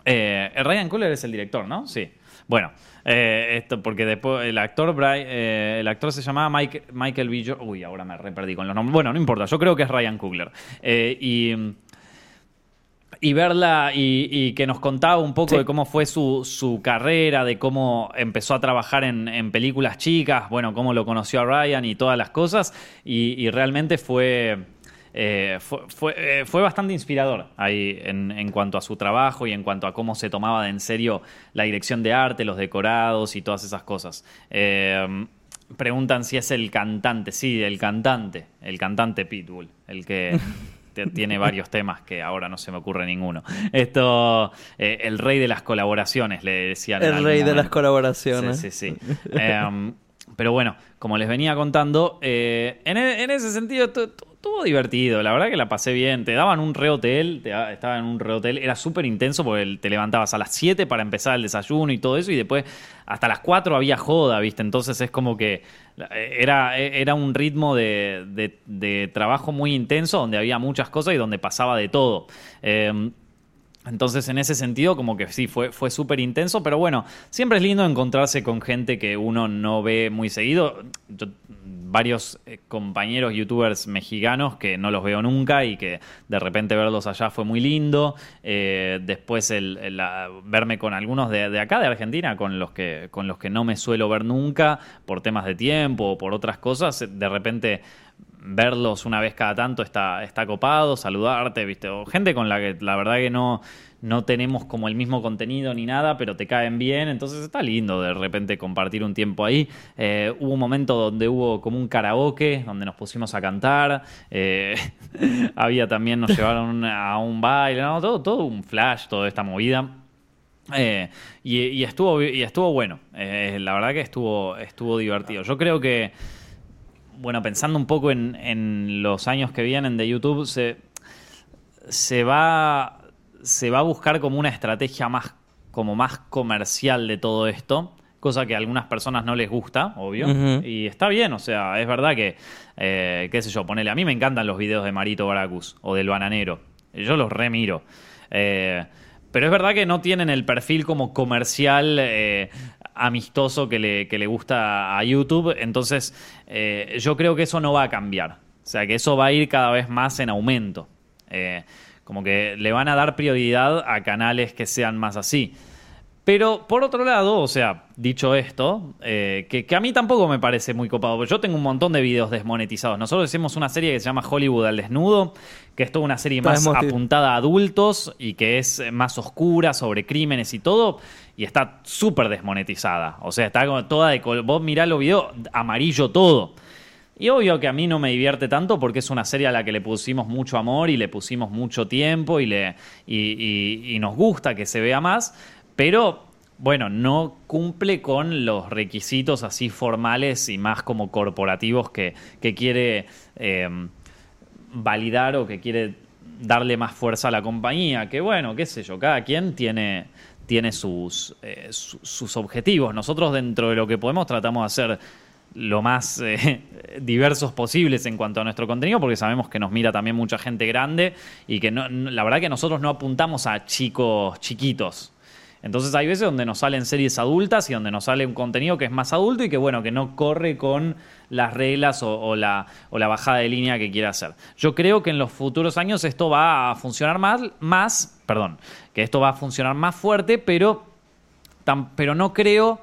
Eh, Ryan Coogler es el director, ¿no? Sí. Bueno, eh, esto porque después el actor Bri- eh, el actor se llamaba Mike- Michael B. Jo- Uy, ahora me re perdí con los nombres. Bueno, no importa, yo creo que es Ryan Coogler. Eh, y y verla y, y que nos contaba un poco Sí. de cómo fue su, su carrera, de cómo empezó a trabajar en, en películas chicas, bueno, cómo lo conoció a Ryan y todas las cosas. Y, y realmente fue, eh, fue, fue, eh, fue, bastante inspirador ahí en, en, cuanto a su trabajo y en cuanto a cómo se tomaba de en serio la dirección de arte, los decorados y todas esas cosas. Eh, preguntan si es el cantante, sí, el cantante, el cantante Pitbull, el que (laughs) tiene varios temas que ahora no se me ocurre ninguno. Esto, eh, el rey de las colaboraciones, le decían. El rey de las colaboraciones. Sí, sí, sí. eh, pero bueno, como les venía contando, eh, en, en, ese sentido estuvo divertido. La verdad que la pasé bien. Te daban un rehotel, te, estaba en un rehotel. Era súper intenso porque te levantabas a las 7 para empezar el desayuno y todo eso. Y después hasta las 4 había joda, ¿viste? Entonces es como que era, era un ritmo de, trabajo muy intenso donde había muchas cosas y donde pasaba de todo. Eh, entonces, en ese sentido, como que sí, fue, fue súper intenso, pero bueno, siempre es lindo encontrarse con gente que uno no ve muy seguido. Yo, varios eh, compañeros youtubers mexicanos que no los veo nunca y que de repente verlos allá fue muy lindo. Eh, después el, verme con algunos de, de, acá, de Argentina, con los, que, con los que no me suelo ver nunca por temas de tiempo o por otras cosas, de repente verlos una vez cada tanto está, está copado, saludarte, ¿viste? O gente con la que la verdad que no, no tenemos como el mismo contenido ni nada, pero te caen bien, entonces está lindo de repente compartir un tiempo ahí. Eh, hubo un momento donde hubo como un karaoke, donde nos pusimos a cantar, eh, (laughs) había también, nos llevaron a un baile, ¿no? todo, todo un flash, toda esta movida. Eh, y, y, estuvo, y estuvo bueno, la verdad que estuvo, estuvo divertido. Yo creo que bueno, pensando un poco en, en, los años que vienen de YouTube, se, se, va, se va a buscar como una estrategia más, como más comercial de todo esto, cosa que a algunas personas no les gusta, obvio, uh -huh. y está bien, o sea, es verdad que, eh, qué sé yo, ponele, a mí me encantan los videos de Marito Baracus o del Bananero, yo los remiro. Eh, pero es verdad que no tienen el perfil como comercial eh, amistoso que le, que le, gusta a YouTube. Entonces, eh, yo creo que eso no va a cambiar. O sea, que eso va a ir cada vez más en aumento. Eh, como que le van a dar prioridad a canales que sean más así. Pero por otro lado, o sea, dicho esto, eh, que, que, a mí tampoco me parece muy copado, porque yo tengo un montón de videos desmonetizados. Nosotros hicimos una serie que se llama Hollywood al desnudo, que es toda una serie más apuntada a adultos y que es más oscura sobre crímenes y todo, y está súper desmonetizada. O sea, está toda de color. Vos mirá los videos, amarillo todo. Y obvio que a mí no me divierte tanto porque es una serie a la que le pusimos mucho amor y le pusimos mucho tiempo y, le, y, nos gusta que se vea más pero bueno, no cumple con los requisitos así formales y más como corporativos que, que quiere eh, validar o que quiere darle más fuerza a la compañía. Que bueno, qué sé yo, cada quien tiene, tiene sus, eh, su, sus objetivos. Nosotros dentro de lo que podemos tratamos de hacer lo más eh, (laughs) diversos posibles en cuanto a nuestro contenido, porque sabemos que nos mira también mucha gente grande y que la verdad que nosotros no apuntamos a chicos chiquitos. Entonces hay veces donde nos salen series adultas y donde nos sale un contenido que es más adulto y que bueno, que no corre con las reglas o, o, la, o la, bajada de línea que quiera hacer. Yo creo que en los futuros años esto va a funcionar más, más perdón, que esto va a funcionar más fuerte, pero, pero no creo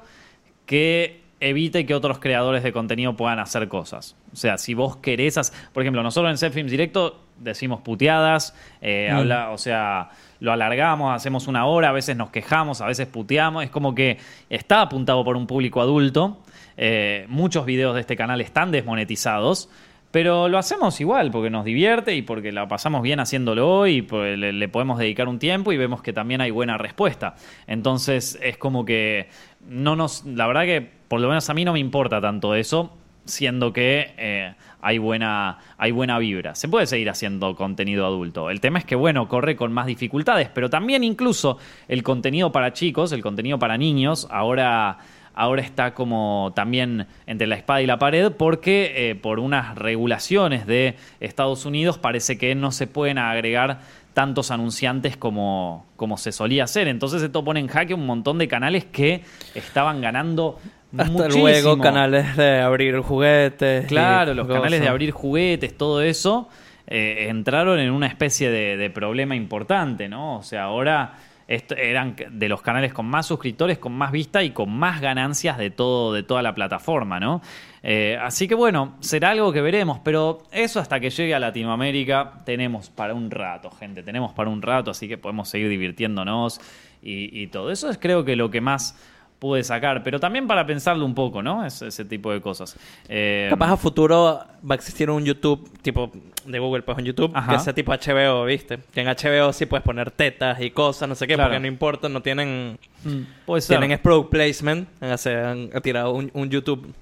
que evite que otros creadores de contenido puedan hacer cosas. O sea, si vos querés, por ejemplo, nosotros en Set Films Directo decimos puteadas, eh, mm. habla, o sea, lo alargamos, hacemos una hora, a veces nos quejamos, a veces puteamos, es como que está apuntado por un público adulto. Eh, muchos videos de este canal están desmonetizados, pero lo hacemos igual porque nos divierte y porque la pasamos bien haciéndolo y le, le, podemos dedicar un tiempo y vemos que también hay buena respuesta. Entonces es como que no nos, la verdad que por lo menos a mí no me importa tanto eso, siendo que eh, hay, buena, hay buena vibra. Se puede seguir haciendo contenido adulto. El tema es que, bueno, corre con más dificultades, pero también incluso el contenido para chicos, el contenido para niños, ahora ahora está como también entre la espada y la pared porque eh, por unas regulaciones de Estados Unidos parece que no se pueden agregar tantos anunciantes como, como se solía hacer. Entonces esto pone en jaque un montón de canales que estaban ganando hasta muchísimo. luego canales de abrir juguetes. Claro, los cosas. canales de abrir juguetes, todo eso, eh, entraron en una especie de, de, problema importante, ¿no? O sea, ahora Eran de los canales con más suscriptores, con más vista y con más ganancias de todo, de toda la plataforma, ¿no? Eh, así que bueno, será algo que veremos, pero eso hasta que llegue a Latinoamérica tenemos para un rato, gente, tenemos para un rato, así que podemos seguir divirtiéndonos y todo. Eso es creo que lo que más pude sacar, pero también para pensarlo un poco, ¿no? Es- ese tipo de cosas. Eh, Capaz a futuro va a existir un YouTube tipo de Google, pues un YouTube Ajá. que sea tipo HBO, ¿viste? Que en HBO sí puedes poner tetas y cosas, no sé qué, Claro. porque no importa, no tienen mm, puede ser. tienen es product placement, se han tirado un, un YouTube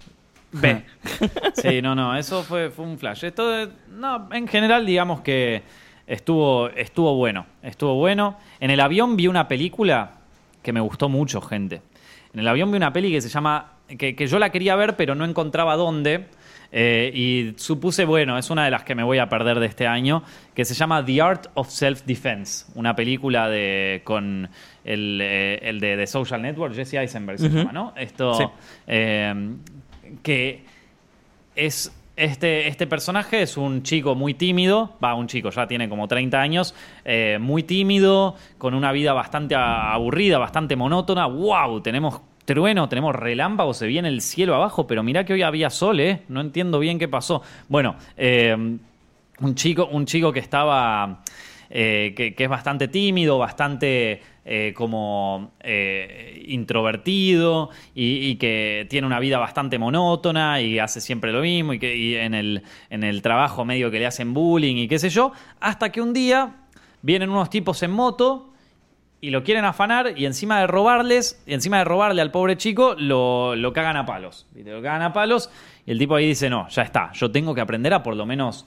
B. Sí, no, no, eso fue, fue un flash. Esto de- no, en general digamos que estuvo, estuvo bueno, estuvo bueno. En el avión vi una película que me gustó mucho, gente. En el avión vi una peli que se llama, que, que yo la quería ver pero no encontraba dónde. eh, y supuse, bueno, es una de las que me voy a perder de este año, que se llama The Art of Self-Defense, una película de, con el, eh, el de Social Network, Jesse Eisenberg se llama, ¿no? Esto, Sí. eh, que es este, este personaje es un chico muy tímido, va, un chico, ya tiene como 30 años, eh, muy tímido, con una vida bastante aburrida, bastante monótona. ¡Wow! Tenemos trueno, tenemos relámpagos, se viene el cielo abajo, pero mirá que hoy había sol, ¿eh? No entiendo bien qué pasó. Bueno, eh, un chico, un chico que estaba. eh, que, es bastante tímido, bastante eh, como eh, introvertido y, y que tiene una vida bastante monótona y hace siempre lo mismo y que y en, el, en el trabajo medio que le hacen bullying y qué sé yo, hasta que un día vienen unos tipos en moto y lo quieren afanar y encima de robarles, y encima de robarle al pobre chico, lo, lo cagan a palos. Lo cagan a palos y el tipo ahí dice, no, ya está, yo tengo que aprender a por lo menos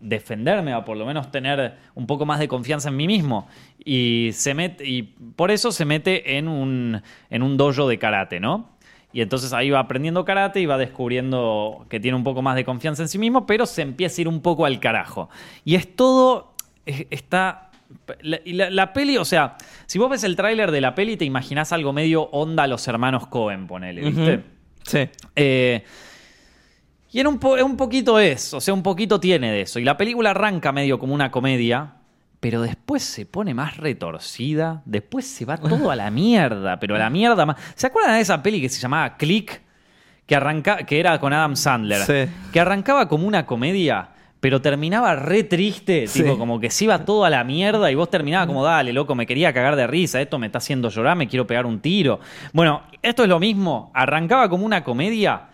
defenderme, a por lo menos tener un poco más de confianza en mí mismo. Y, se mete, y por eso se mete en un, en un dojo de karate, ¿no? Y entonces ahí va aprendiendo karate y va descubriendo que tiene un poco más de confianza en sí mismo, pero se empieza a ir un poco al carajo. Y es todo, es- está... La, y la- la peli, o sea, si vos ves el tráiler de la peli, te imaginás algo medio onda a los hermanos Cohen, ponele, ¿viste? Sí. Eh, y en un, po- un poquito es, o sea, un poquito tiene de eso. Y la película arranca medio como una comedia, pero después se pone más retorcida, después se va todo a la mierda, pero a la mierda más. ¿Se acuerdan de esa peli que se llamaba Click? Que, arranca, que era con Adam Sandler. Sí. Que arrancaba como una comedia, pero terminaba re triste, Sí. tipo como que se iba todo a la mierda y vos terminabas como, dale, loco, me quería cagar de risa, esto me está haciendo llorar, me quiero pegar un tiro. Bueno, esto es lo mismo, arrancaba como una comedia,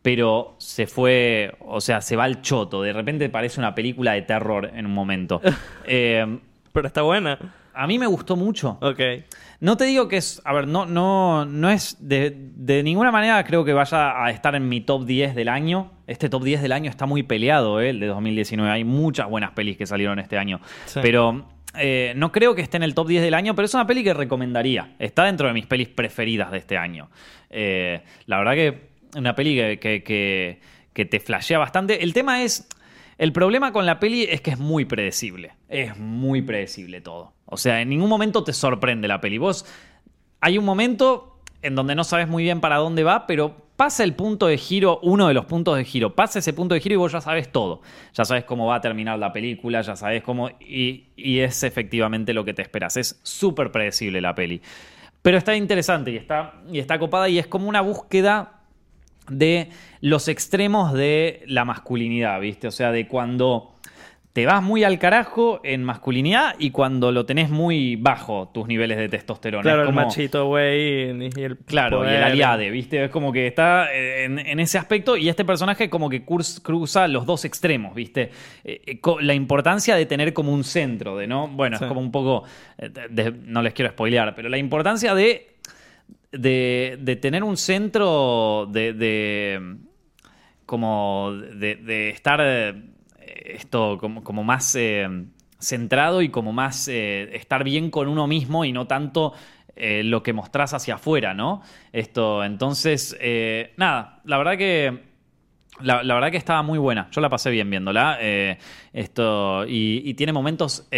pero se fue, o sea, se va al choto, de repente parece una película de terror en un momento. (laughs) Eh, Pero está buena. a mí me gustó mucho. Ok. No te digo que es, a ver, no, no, no es de, de ninguna manera creo que vaya a estar en mi top 10 del año. Este top 10 del año está muy peleado, ¿eh? el de 2019. Hay muchas buenas pelis que salieron este año. Sí. Pero eh, no creo que esté en el top 10 del año, pero es una peli que recomendaría. Está dentro de mis pelis preferidas de este año. Eh, la verdad que una peli que, que, que- que te flashea bastante. El tema es... El problema con la peli es que es muy predecible. Es muy predecible todo. O sea, en ningún momento te sorprende la peli. Vos hay un momento en donde no sabes muy bien para dónde va, pero pasa el punto de giro, uno de los puntos de giro, pasa ese punto de giro y vos ya sabes todo. Ya sabes cómo va a terminar la película, ya sabes cómo... Y, es efectivamente lo que te esperas. Es súper predecible la peli. Pero está interesante y está, y está copada y es como una búsqueda de los extremos de la masculinidad, ¿viste? O sea, de cuando te vas muy al carajo en masculinidad y cuando lo tenés muy bajo tus niveles de testosterona. Claro, el machito, güey, y el Claro, y el aliade, ¿viste? Es como que está en, en ese aspecto y este personaje como que cruza los dos extremos, ¿viste? Eh, eh, la importancia de tener como un centro, de no, bueno, Sí. es como un poco, eh, de- no les quiero spoilear, pero la importancia de, de, de tener un centro de, de- como de, de estar esto como, como más eh, centrado y como más eh, estar bien con uno mismo y no tanto eh, lo que mostrás hacia afuera, ¿no? Esto, entonces, nada, la verdad que la, la verdad que estaba muy buena. Yo la pasé bien viéndola. esto, y, y tiene momentos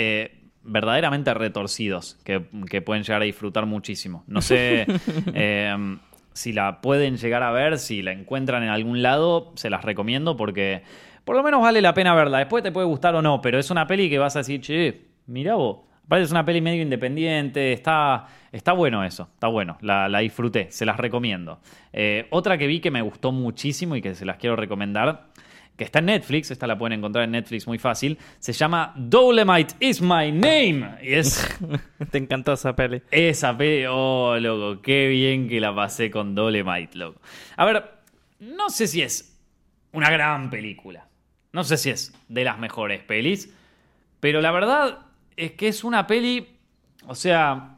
verdaderamente retorcidos que, que pueden llegar a disfrutar muchísimo. No sé (laughs) eh, si la pueden llegar a ver, si la encuentran en algún lado, se las recomiendo porque por lo menos vale la pena verla. Después te puede gustar o no, pero es una peli que vas a decir, che, mirá vos. Aparte es una peli medio independiente, está, está bueno eso, está bueno, la, la disfruté, se las recomiendo. Eh, otra que vi que me gustó muchísimo y que se las quiero recomendar, que está en Netflix, esta la pueden encontrar en Netflix muy fácil, se llama Dolemite is my name. Y es (laughs) Te encantó esa peli. esa peli, oh, loco, qué bien que la pasé con Dolemite, loco. A ver, no sé si es una gran película, no sé si es de las mejores pelis, pero la verdad es que es una peli, o sea,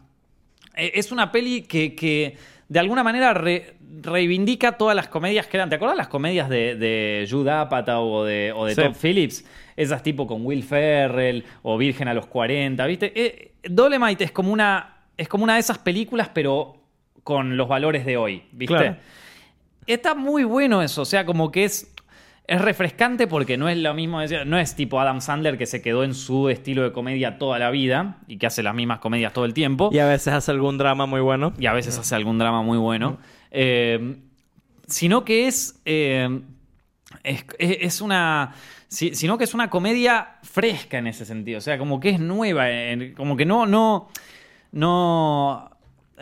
e- es una peli que, que de alguna manera re- reivindica todas las comedias que eran. ¿Te acuerdas las comedias de, de Jude Apatow o de, o de Sí. Todd Phillips? Esas tipo con Will Ferrell o Virgen a los 40, ¿viste? Eh, Dolemite es como una es como una de esas películas, pero con los valores de hoy, ¿viste? Claro. Está muy bueno eso, o sea, como que es es refrescante porque no es lo mismo, decir- no es tipo Adam Sandler que se quedó en su estilo de comedia toda la vida y que hace las mismas comedias todo el tiempo. Y a veces hace algún drama muy bueno. y a veces hace algún drama muy bueno, eh, sino que es, eh, es, es- es una... si- Sino que es una comedia fresca en ese sentido, o sea, como que es nueva, en- como que no, no, no,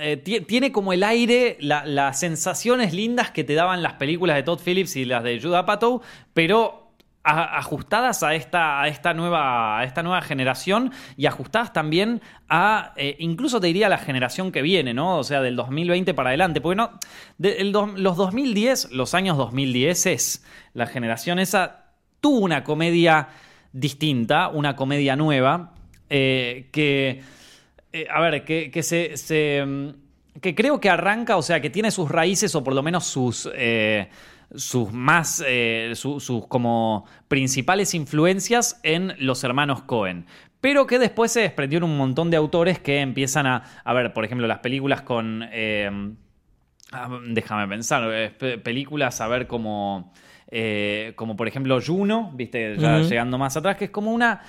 eh, ti- tiene como el aire, la- las sensaciones lindas que te daban las películas de Todd Phillips y las de Judd Apatow, pero ajustadas a esta, a, esta nueva, a esta nueva generación y ajustadas también a, eh, incluso te diría, a la generación que viene, ¿no? O sea, del 2020 para adelante, porque no, los 2010, los años 2010 es la generación esa, tuvo una comedia distinta, una comedia nueva, eh, que eh, a ver, que, que se, se, mm, que creo que arranca, o sea, que tiene sus raíces o por lo menos sus, eh, sus más, eh, su- sus como principales influencias en los hermanos Cohen. Pero que después se desprendió en un montón de autores que empiezan a, a ver, por ejemplo, las películas con... eh, ah, déjame pensar, pe- películas, a ver, como... eh, como por ejemplo Juno, viste, ya llegando más atrás, que es como una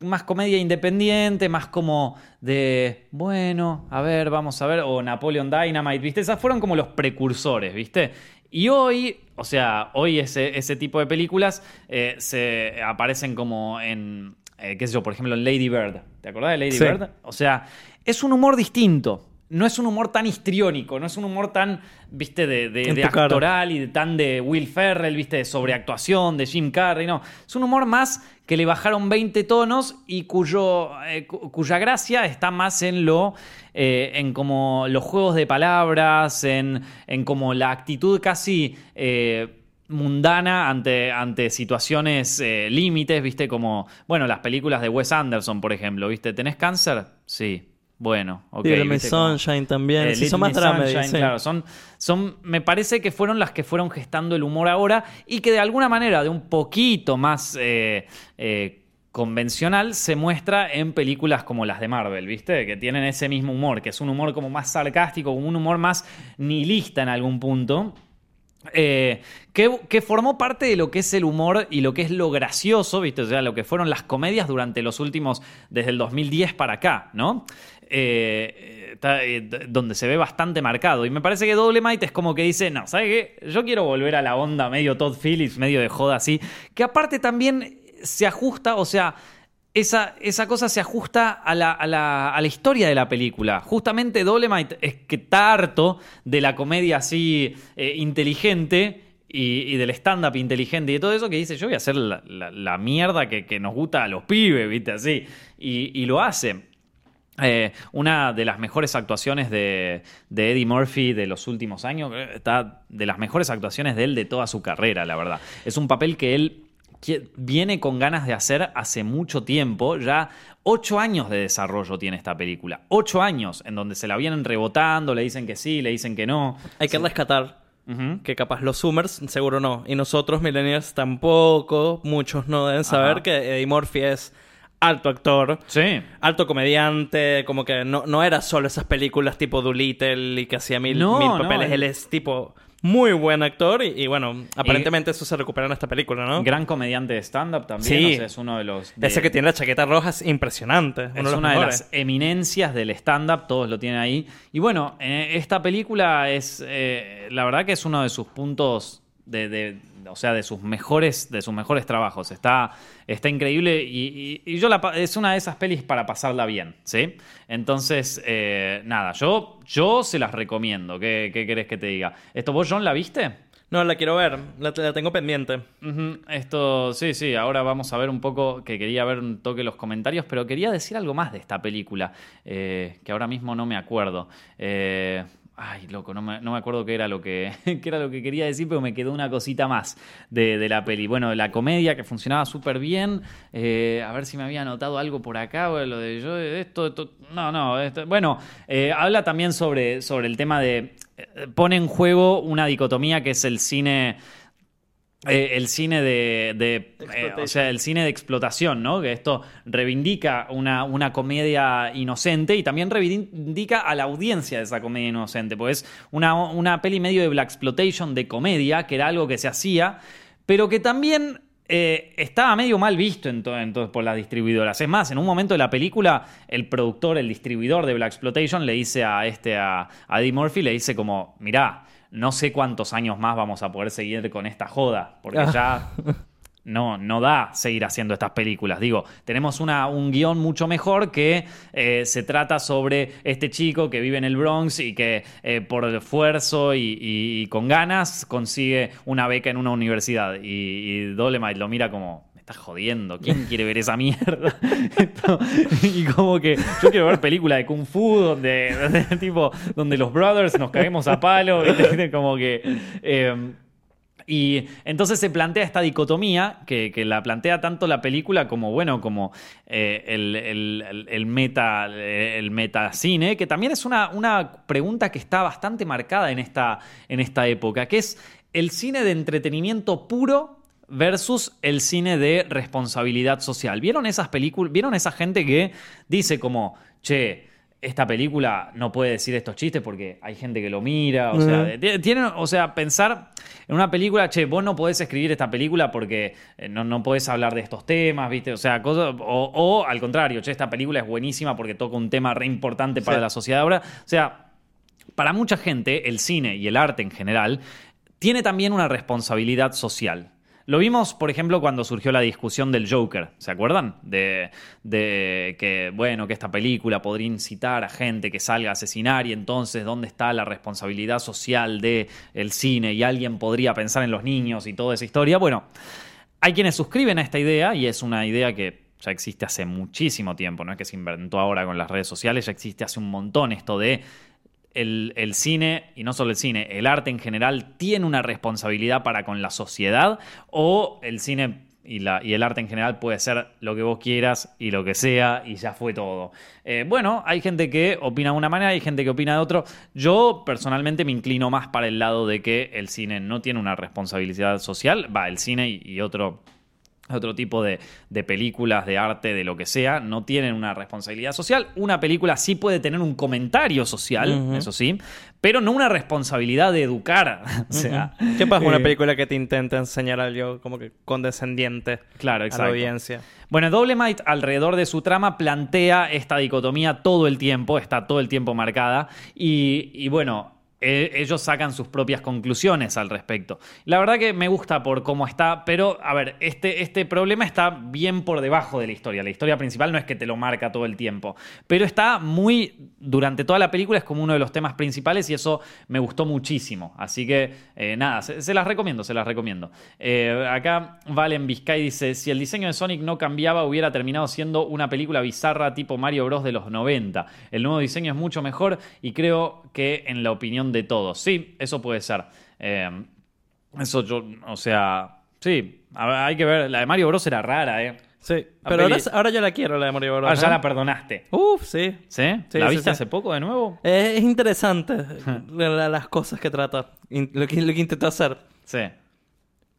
más comedia independiente, más como de, bueno, a ver, vamos a ver, o Napoleon Dynamite, ¿viste? Esas fueron como los precursores, ¿viste? Y hoy, o sea, hoy ese, ese tipo de películas eh, se aparecen como en, eh, qué sé yo, por ejemplo, en Lady Bird. ¿Te acordás de Lady Sí. Bird? O sea, es un humor distinto. No es un humor tan histriónico, no es un humor tan, viste, de, de, actoral y de tan de Will Ferrell, viste, de sobreactuación, de Jim Carrey, no. Es un humor más que le bajaron 20 tonos y cuyo, eh, cu- cuya gracia está más en lo, eh, en como los juegos de palabras, en, en como la actitud casi... eh, mundana ante, ante situaciones límites, viste, como, bueno, las películas de Wes Anderson, por ejemplo, viste, ¿tenés cáncer? Sí, bueno, ok. Little Sunshine también. eh, sí, Little son más dramedy, Sunshine, sí. Claro, son, son, me parece que fueron las que fueron gestando el humor ahora y que de alguna manera, de un poquito más eh, eh, convencional, se muestra en películas como las de Marvel, ¿viste? Que tienen ese mismo humor, que es un humor como más sarcástico, como un humor más nihilista en algún punto. Eh, que, que formó parte de lo que es el humor y lo que es lo gracioso, ¿viste? O sea, lo que fueron las comedias durante los últimos, desde el 2010 para acá, ¿no? Eh, eh, donde se ve bastante marcado. Y me parece que Dolemite es como que dice, no, ¿sabes qué? Yo quiero volver a la onda medio Todd Phillips, medio de joda así, que aparte también se ajusta, o sea, esa, esa cosa se ajusta a la, a la- a la historia de la película. Justamente Dolemite es que está harto de la comedia así eh, inteligente y, del stand-up inteligente y de todo eso que dice, yo voy a hacer la, mierda que, nos gusta a los pibes, ¿viste? Así. Y lo hace. Eh, una de las mejores actuaciones de, de Eddie Murphy de los últimos años, eh, está de las mejores actuaciones de él de toda su carrera, la verdad. Es un papel que él viene con ganas de hacer hace mucho tiempo, ya ocho años de desarrollo tiene esta película, ocho años en donde se la vienen rebotando, le dicen que sí, le dicen que no. Hay que rescatar que capaz los Zoomers seguro no. Y nosotros, millennials, tampoco. Muchos no deben saber Ajá. que Eddie Murphy es alto actor. Sí. Alto comediante, como que no, no era solo esas películas tipo Doolittle y que hacía mil, No, mil papeles. él- él es tipo muy buen actor y, y bueno, aparentemente eso se recupera en esta película, ¿no? Gran comediante de stand-up también, Sí. o sea, es uno de los... de- Ese que tiene la chaqueta roja es impresionante. Uno Es de una de las eminencias del stand-up, todos lo tienen ahí. Y bueno, eh, esta película es, eh, la verdad que es uno de sus puntos de, de- o sea, de sus mejores, de sus mejores trabajos. Está, está increíble y, y- y yo la, es una de esas pelis para pasarla bien, ¿sí? Entonces, eh, nada, yo, yo se las recomiendo. ¿Qué, ¿Qué querés que te diga? ¿Esto vos, John, la viste? No, la quiero ver. La, la tengo pendiente. Esto, sí, sí, ahora vamos a ver un poco, que quería ver un toque los comentarios, pero quería decir algo más de esta película, eh, que ahora mismo no me acuerdo. Eh, ay, loco, no me, acuerdo qué era, lo que, (laughs) qué era lo que quería decir, pero me quedó una cosita más de, de la peli. Bueno, la comedia que funcionaba súper bien, eh, a ver si me había anotado algo por acá, o lo de yo, esto, esto no, no, bueno, eh, habla también sobre, sobre el tema de, eh, pone en juego una dicotomía que es el cine... Eh, el cine de, de, eh, o sea, el cine de explotación, ¿no? Que esto reivindica una, una comedia inocente y también reivindica a la audiencia de esa comedia inocente, pues es una, una peli medio de black exploitation de comedia, que era algo que se hacía, pero que también eh, estaba medio mal visto en to- entonces por las distribuidoras. Es más, en un momento de la película, el productor, el distribuidor de Black Exploitation le dice a este, a, a Eddie Murphy, le dice como, mirá, no sé cuántos años más vamos a poder seguir con esta joda, porque Ah. ya no, no da seguir haciendo estas películas. Digo, tenemos una, un guion mucho mejor que eh, se trata sobre este chico que vive en el Bronx y que eh, por esfuerzo y, y- y con ganas consigue una beca en una universidad. Y, y Dolemite lo mira como, estás jodiendo, ¿quién quiere ver esa mierda? (laughs) Y como que yo quiero ver películas de Kung Fu donde, tipo, donde los brothers nos caemos a palo, (laughs) como que... eh, y entonces se plantea esta dicotomía, que, que la plantea tanto la película como, bueno, como eh, el- el- el meta, el metacine, que también es una, una pregunta que está bastante marcada en esta, en esta época, que es el cine de entretenimiento puro versus el cine de responsabilidad social. ¿Vieron esas películas? ¿Vieron esa gente que dice como, che, esta película no puede decir estos chistes porque hay gente que lo mira, o sea, Ujú. de- tienen, o sea, pensar en una película, che, vos no podés escribir esta película porque eh, no, no podés hablar de estos temas, ¿viste? O sea, cosas, o, o al contrario, che, esta película es buenísima porque toca un tema re importante para Sí. la sociedad ahora. O sea, para mucha gente, el cine y el arte en general tiene también una responsabilidad social. Lo vimos, por ejemplo, cuando surgió la discusión del Joker, ¿se acuerdan? De, de que, bueno, que esta película podría incitar a gente que salga a asesinar y entonces, ¿dónde está la responsabilidad social del el cine? Y alguien podría pensar en los niños y toda esa historia. Bueno, hay quienes suscriben a esta idea y es una idea que ya existe hace muchísimo tiempo, no es que se inventó ahora con las redes sociales, ya existe hace un montón esto de el, cine, y no solo el cine, el arte en general tiene una responsabilidad para con la sociedad o el cine y, la, y el arte en general puede ser lo que vos quieras y lo que sea y ya fue todo. Eh, bueno, hay gente que opina de una manera, hay gente que opina de otro. Yo personalmente me inclino más para el lado de que el cine no tiene una responsabilidad social, va, el cine y otro otro tipo de, de películas, de arte, de lo que sea, no tienen una responsabilidad social. Una película sí puede tener un comentario social, eso sí, pero no una responsabilidad de educar. (laughs) o sea, ¿Qué pasa con eh, una película que te intenta enseñar algo como que condescendiente Claro, a la exacto. audiencia? Bueno, Dolemite alrededor de su trama plantea esta dicotomía todo el tiempo, está todo el tiempo marcada y, y bueno, e- ellos sacan sus propias conclusiones al respecto. La verdad que me gusta por cómo está, pero a ver, este, este problema está bien por debajo de la historia. La historia principal no es que te lo marca todo el tiempo, pero está muy, durante toda la película es como uno de los temas principales y eso me gustó muchísimo. Así que eh, nada, se, las recomiendo, se las recomiendo. Eh, acá Valen Vizcay dice, si el diseño de Sonic no cambiaba hubiera terminado siendo una película bizarra tipo Mario Bros. de los 90. El nuevo diseño es mucho mejor y creo que en la opinión de todos. Sí, eso puede ser. Eh, eso yo, o sea, sí, hay que ver. La de Mario Bros. era rara, ¿eh? Sí, La pero ahora, ahora yo la quiero, la de Mario Bros. Ah, ya la perdonaste. Uf, sí. ¿Sí? Sí, ¿La sí, viste sí. hace poco de nuevo? Es interesante (laughs) la- la- las cosas que trata, lo que, lo que intentó hacer. Sí.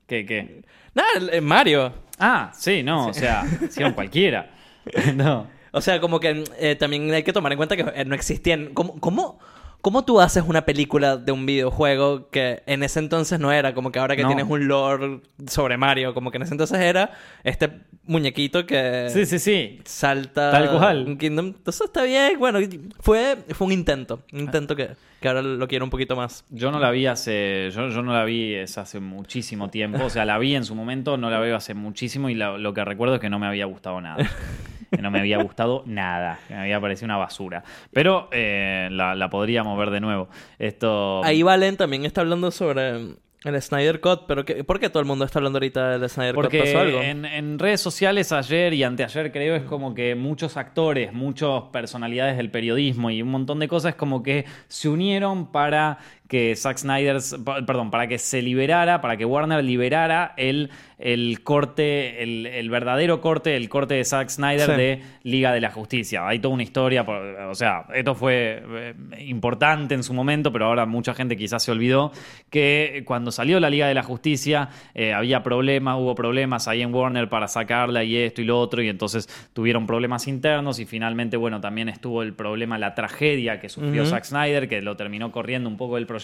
¿Qué, qué? Nada, Mario. Ah, sí, no, o sea, hicieron cualquiera. (laughs) no. O sea, como que eh, también hay que tomar en cuenta que eh, no existían. ¿Cómo, cómo, ¿Cómo tú haces una película de un videojuego que en ese entonces no era? Como que ahora que No. tienes un lore sobre Mario, como que en ese entonces era este muñequito que Sí, sí, sí. salta Tal cual. un Kingdom. Entonces está bien, bueno, fue, fue un intento. Un intento que, que ahora lo quiero un poquito más. Yo no la vi hace. Yo, yo no la vi es hace muchísimo tiempo. O sea, la vi en su momento, no la veo hace muchísimo y la- lo que recuerdo es que no me había gustado nada. (laughs) Que no me había gustado nada. Que me había parecido una basura. Pero eh, la, la podríamos ver de nuevo. Esto. Ahí Valen también está hablando sobre el Snyder Cut, pero ¿qué- ¿por qué todo el mundo está hablando ahorita del Snyder Cut? Porque ¿Pasó algo? en, en redes sociales ayer y anteayer creo es como que muchos actores, muchas personalidades del periodismo y un montón de cosas como que se unieron para que Zack Snyder, perdón, para que se liberara, para que Warner liberara el, el corte, el, el verdadero corte, el corte de Zack Snyder Sí. de Liga de la Justicia. Hay toda una historia, o sea, esto fue eh, importante en su momento, pero ahora mucha gente quizás se olvidó que cuando salió la Liga de la Justicia eh, había problemas, hubo problemas ahí en Warner para sacarla y esto y lo otro, y entonces tuvieron problemas internos y finalmente, bueno, también estuvo el problema, la tragedia que sufrió. Zack Snyder, que lo terminó corriendo un poco del proyecto.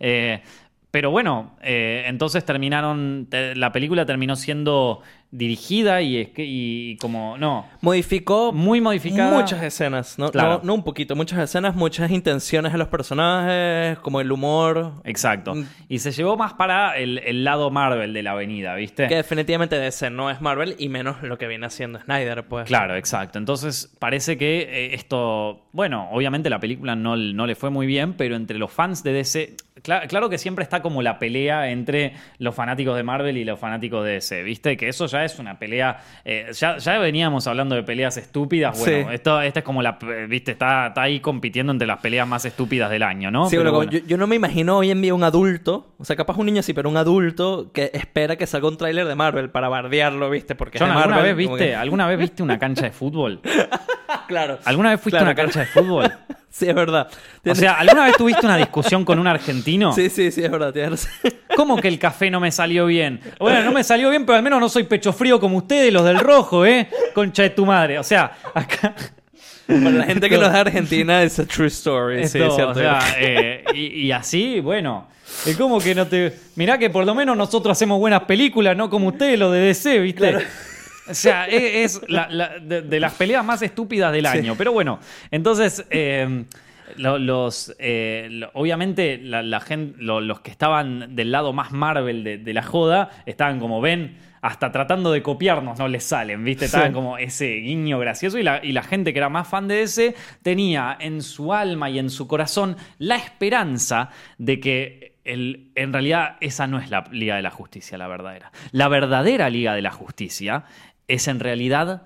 Eh, pero bueno, eh, entonces terminaron, te- la película terminó siendo dirigida y, es que- y como, no, Modificó muy modificada. muchas escenas, ¿no? Claro. no, no un poquito, muchas escenas, muchas intenciones de los personajes, como el humor. Exacto. Mm. Y se llevó más para el, el lado Marvel de la avenida, ¿viste? Que definitivamente DC no es Marvel y menos lo que viene haciendo Snyder, pues. Claro, exacto. Entonces parece que eh, esto, bueno, obviamente la película no, no le fue muy bien, pero entre los fans de DC, cla- claro que siempre está como la pelea entre los fanáticos de Marvel y los fanáticos de DC, ¿viste? Que eso ya es una pelea, eh, ya, ya veníamos hablando de peleas estúpidas, bueno, Sí. esto, esta es como la, ¿viste? Está, está ahí compitiendo entre las peleas más estúpidas del año, ¿no? Sí, Pero bueno. yo, yo no me imagino hoy en día un adulto, o sea, capaz un niño sí, pero un adulto que espera que salga un tráiler de Marvel para bardearlo, ¿viste? Porque John, es de ¿alguna, Marvel. vez viste, que- ¿Alguna vez viste una cancha de fútbol? (laughs) Claro. ¿Alguna vez fuiste Claro, a una claro. cancha de fútbol? (laughs) (laughs) Sí, es verdad. O sea, ¿alguna vez tuviste una discusión con un argentino? Sí, sí, sí, es verdad. Tienes. (laughs) ¿Cómo que el café no me salió bien? Bueno, no me salió bien, pero al menos no soy pecho frío como ustedes, los del rojo, ¿eh? Concha de tu madre. O sea, acá. Para la gente que no es de Argentina, es a true story. sí, esto, es cierto. o sea, eh, y, y así, bueno. Es como que no te. Mirá que por lo menos nosotros hacemos buenas películas, no como ustedes, los de DC, ¿viste? O sea, es, la- la- de, de las peleas más estúpidas del año. Pero bueno, entonces. eh, lo- los eh, obviamente la, la gen- lo- los que estaban del lado más Marvel de, de la joda estaban como ven hasta tratando de copiarnos no les salen viste estaban Sí. como ese guiño gracioso y la, y la gente que era más fan de ese tenía en su alma y en su corazón la esperanza de que el- en realidad esa no es la Liga de la Justicia la verdadera la verdadera Liga de la Justicia es en realidad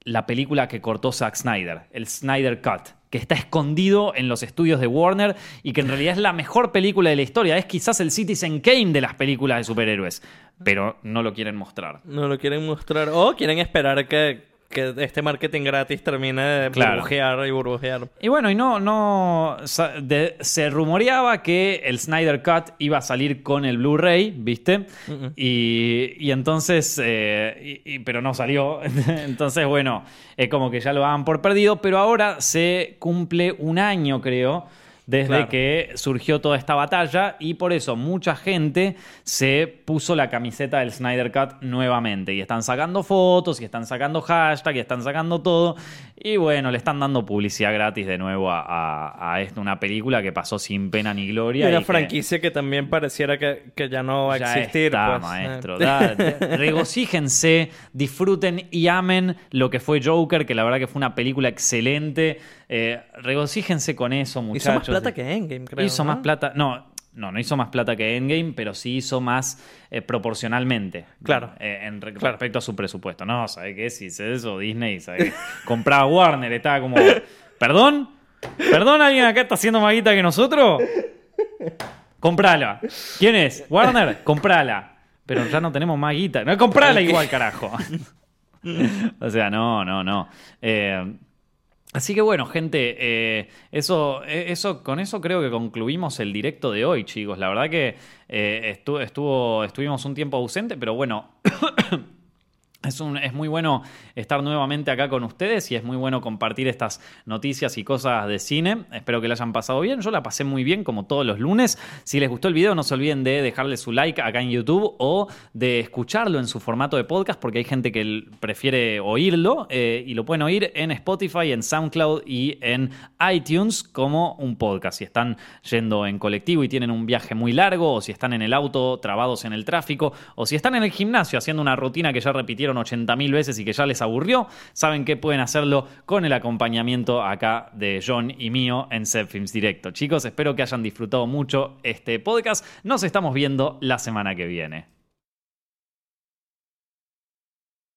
la película que cortó Zack Snyder, el Snyder Cut, que está escondido en los estudios de Warner y que en realidad es la mejor película de la historia. Es quizás el Citizen Kane de las películas de superhéroes, pero no lo quieren mostrar. No lo quieren mostrar. O quieren esperar que, que este marketing gratis termine de Claro. burbujear y burbujear. Y bueno, y no, no. de- se rumoreaba que el Snyder Cut iba a salir con el Blu-ray, ¿viste? Y, y entonces. eh, y- y- pero no salió. (laughs) entonces, bueno, es como que ya lo daban por perdido. Pero ahora se cumple un año, creo. Desde Claro. que surgió toda esta batalla y por eso mucha gente se puso la camiseta del Snyder Cut nuevamente y están sacando fotos y están sacando hashtag y están sacando todo y bueno, le están dando publicidad gratis de nuevo a, a- una película que pasó sin pena ni gloria. una y que franquicia que también pareciera que, que ya no va a ya existir. está, pues. maestro. Eh. Da- (laughs) regocíjense, disfruten y amen lo que fue Joker, que la verdad que fue una película excelente. Eh, regocíjense con eso, muchachos. Hizo más plata que Endgame, creo. Hizo ¿no? más plata. No, no, no hizo más plata que Endgame, pero sí hizo más eh, proporcionalmente. Claro. Eh, en re- Claro. respecto a su presupuesto. No, ¿sabe qué? Si hice eso, Disney, ¿sabe? Compraba Warner, estaba como. ¿Perdón? ¿Perdón? ¿Alguien acá está haciendo más guita que nosotros? Comprala. ¿Quién es? ¿Warner? Comprala. Pero ya no tenemos más guita. No, comprala igual, carajo. (laughs) o sea, no, no, no. Eh, Así que bueno, gente, eh, eso, eh, eso, con eso creo que concluimos el directo de hoy, chicos. La verdad que eh, estu- estuvo, estuvimos un tiempo ausente, pero bueno, Es, un, es, muy bueno estar nuevamente acá con ustedes y es muy bueno compartir estas noticias y cosas de cine. Espero que la hayan pasado bien. Yo la pasé muy bien como todos los lunes. Si les gustó el video no se olviden de dejarle su like acá en YouTube o de escucharlo en su formato de podcast porque hay gente que prefiere oírlo eh, y lo pueden oír en Spotify, en SoundCloud y en iTunes como un podcast. Si están yendo en colectivo y tienen un viaje muy largo o si están en el auto trabados en el tráfico o si están en el gimnasio haciendo una rutina que ya repitieron 80.000 veces y que ya les aburrió, saben que pueden hacerlo con el acompañamiento acá de John y mío en Set Films Directo. Chicos, espero que hayan disfrutado mucho este podcast. Nos estamos viendo la semana que viene.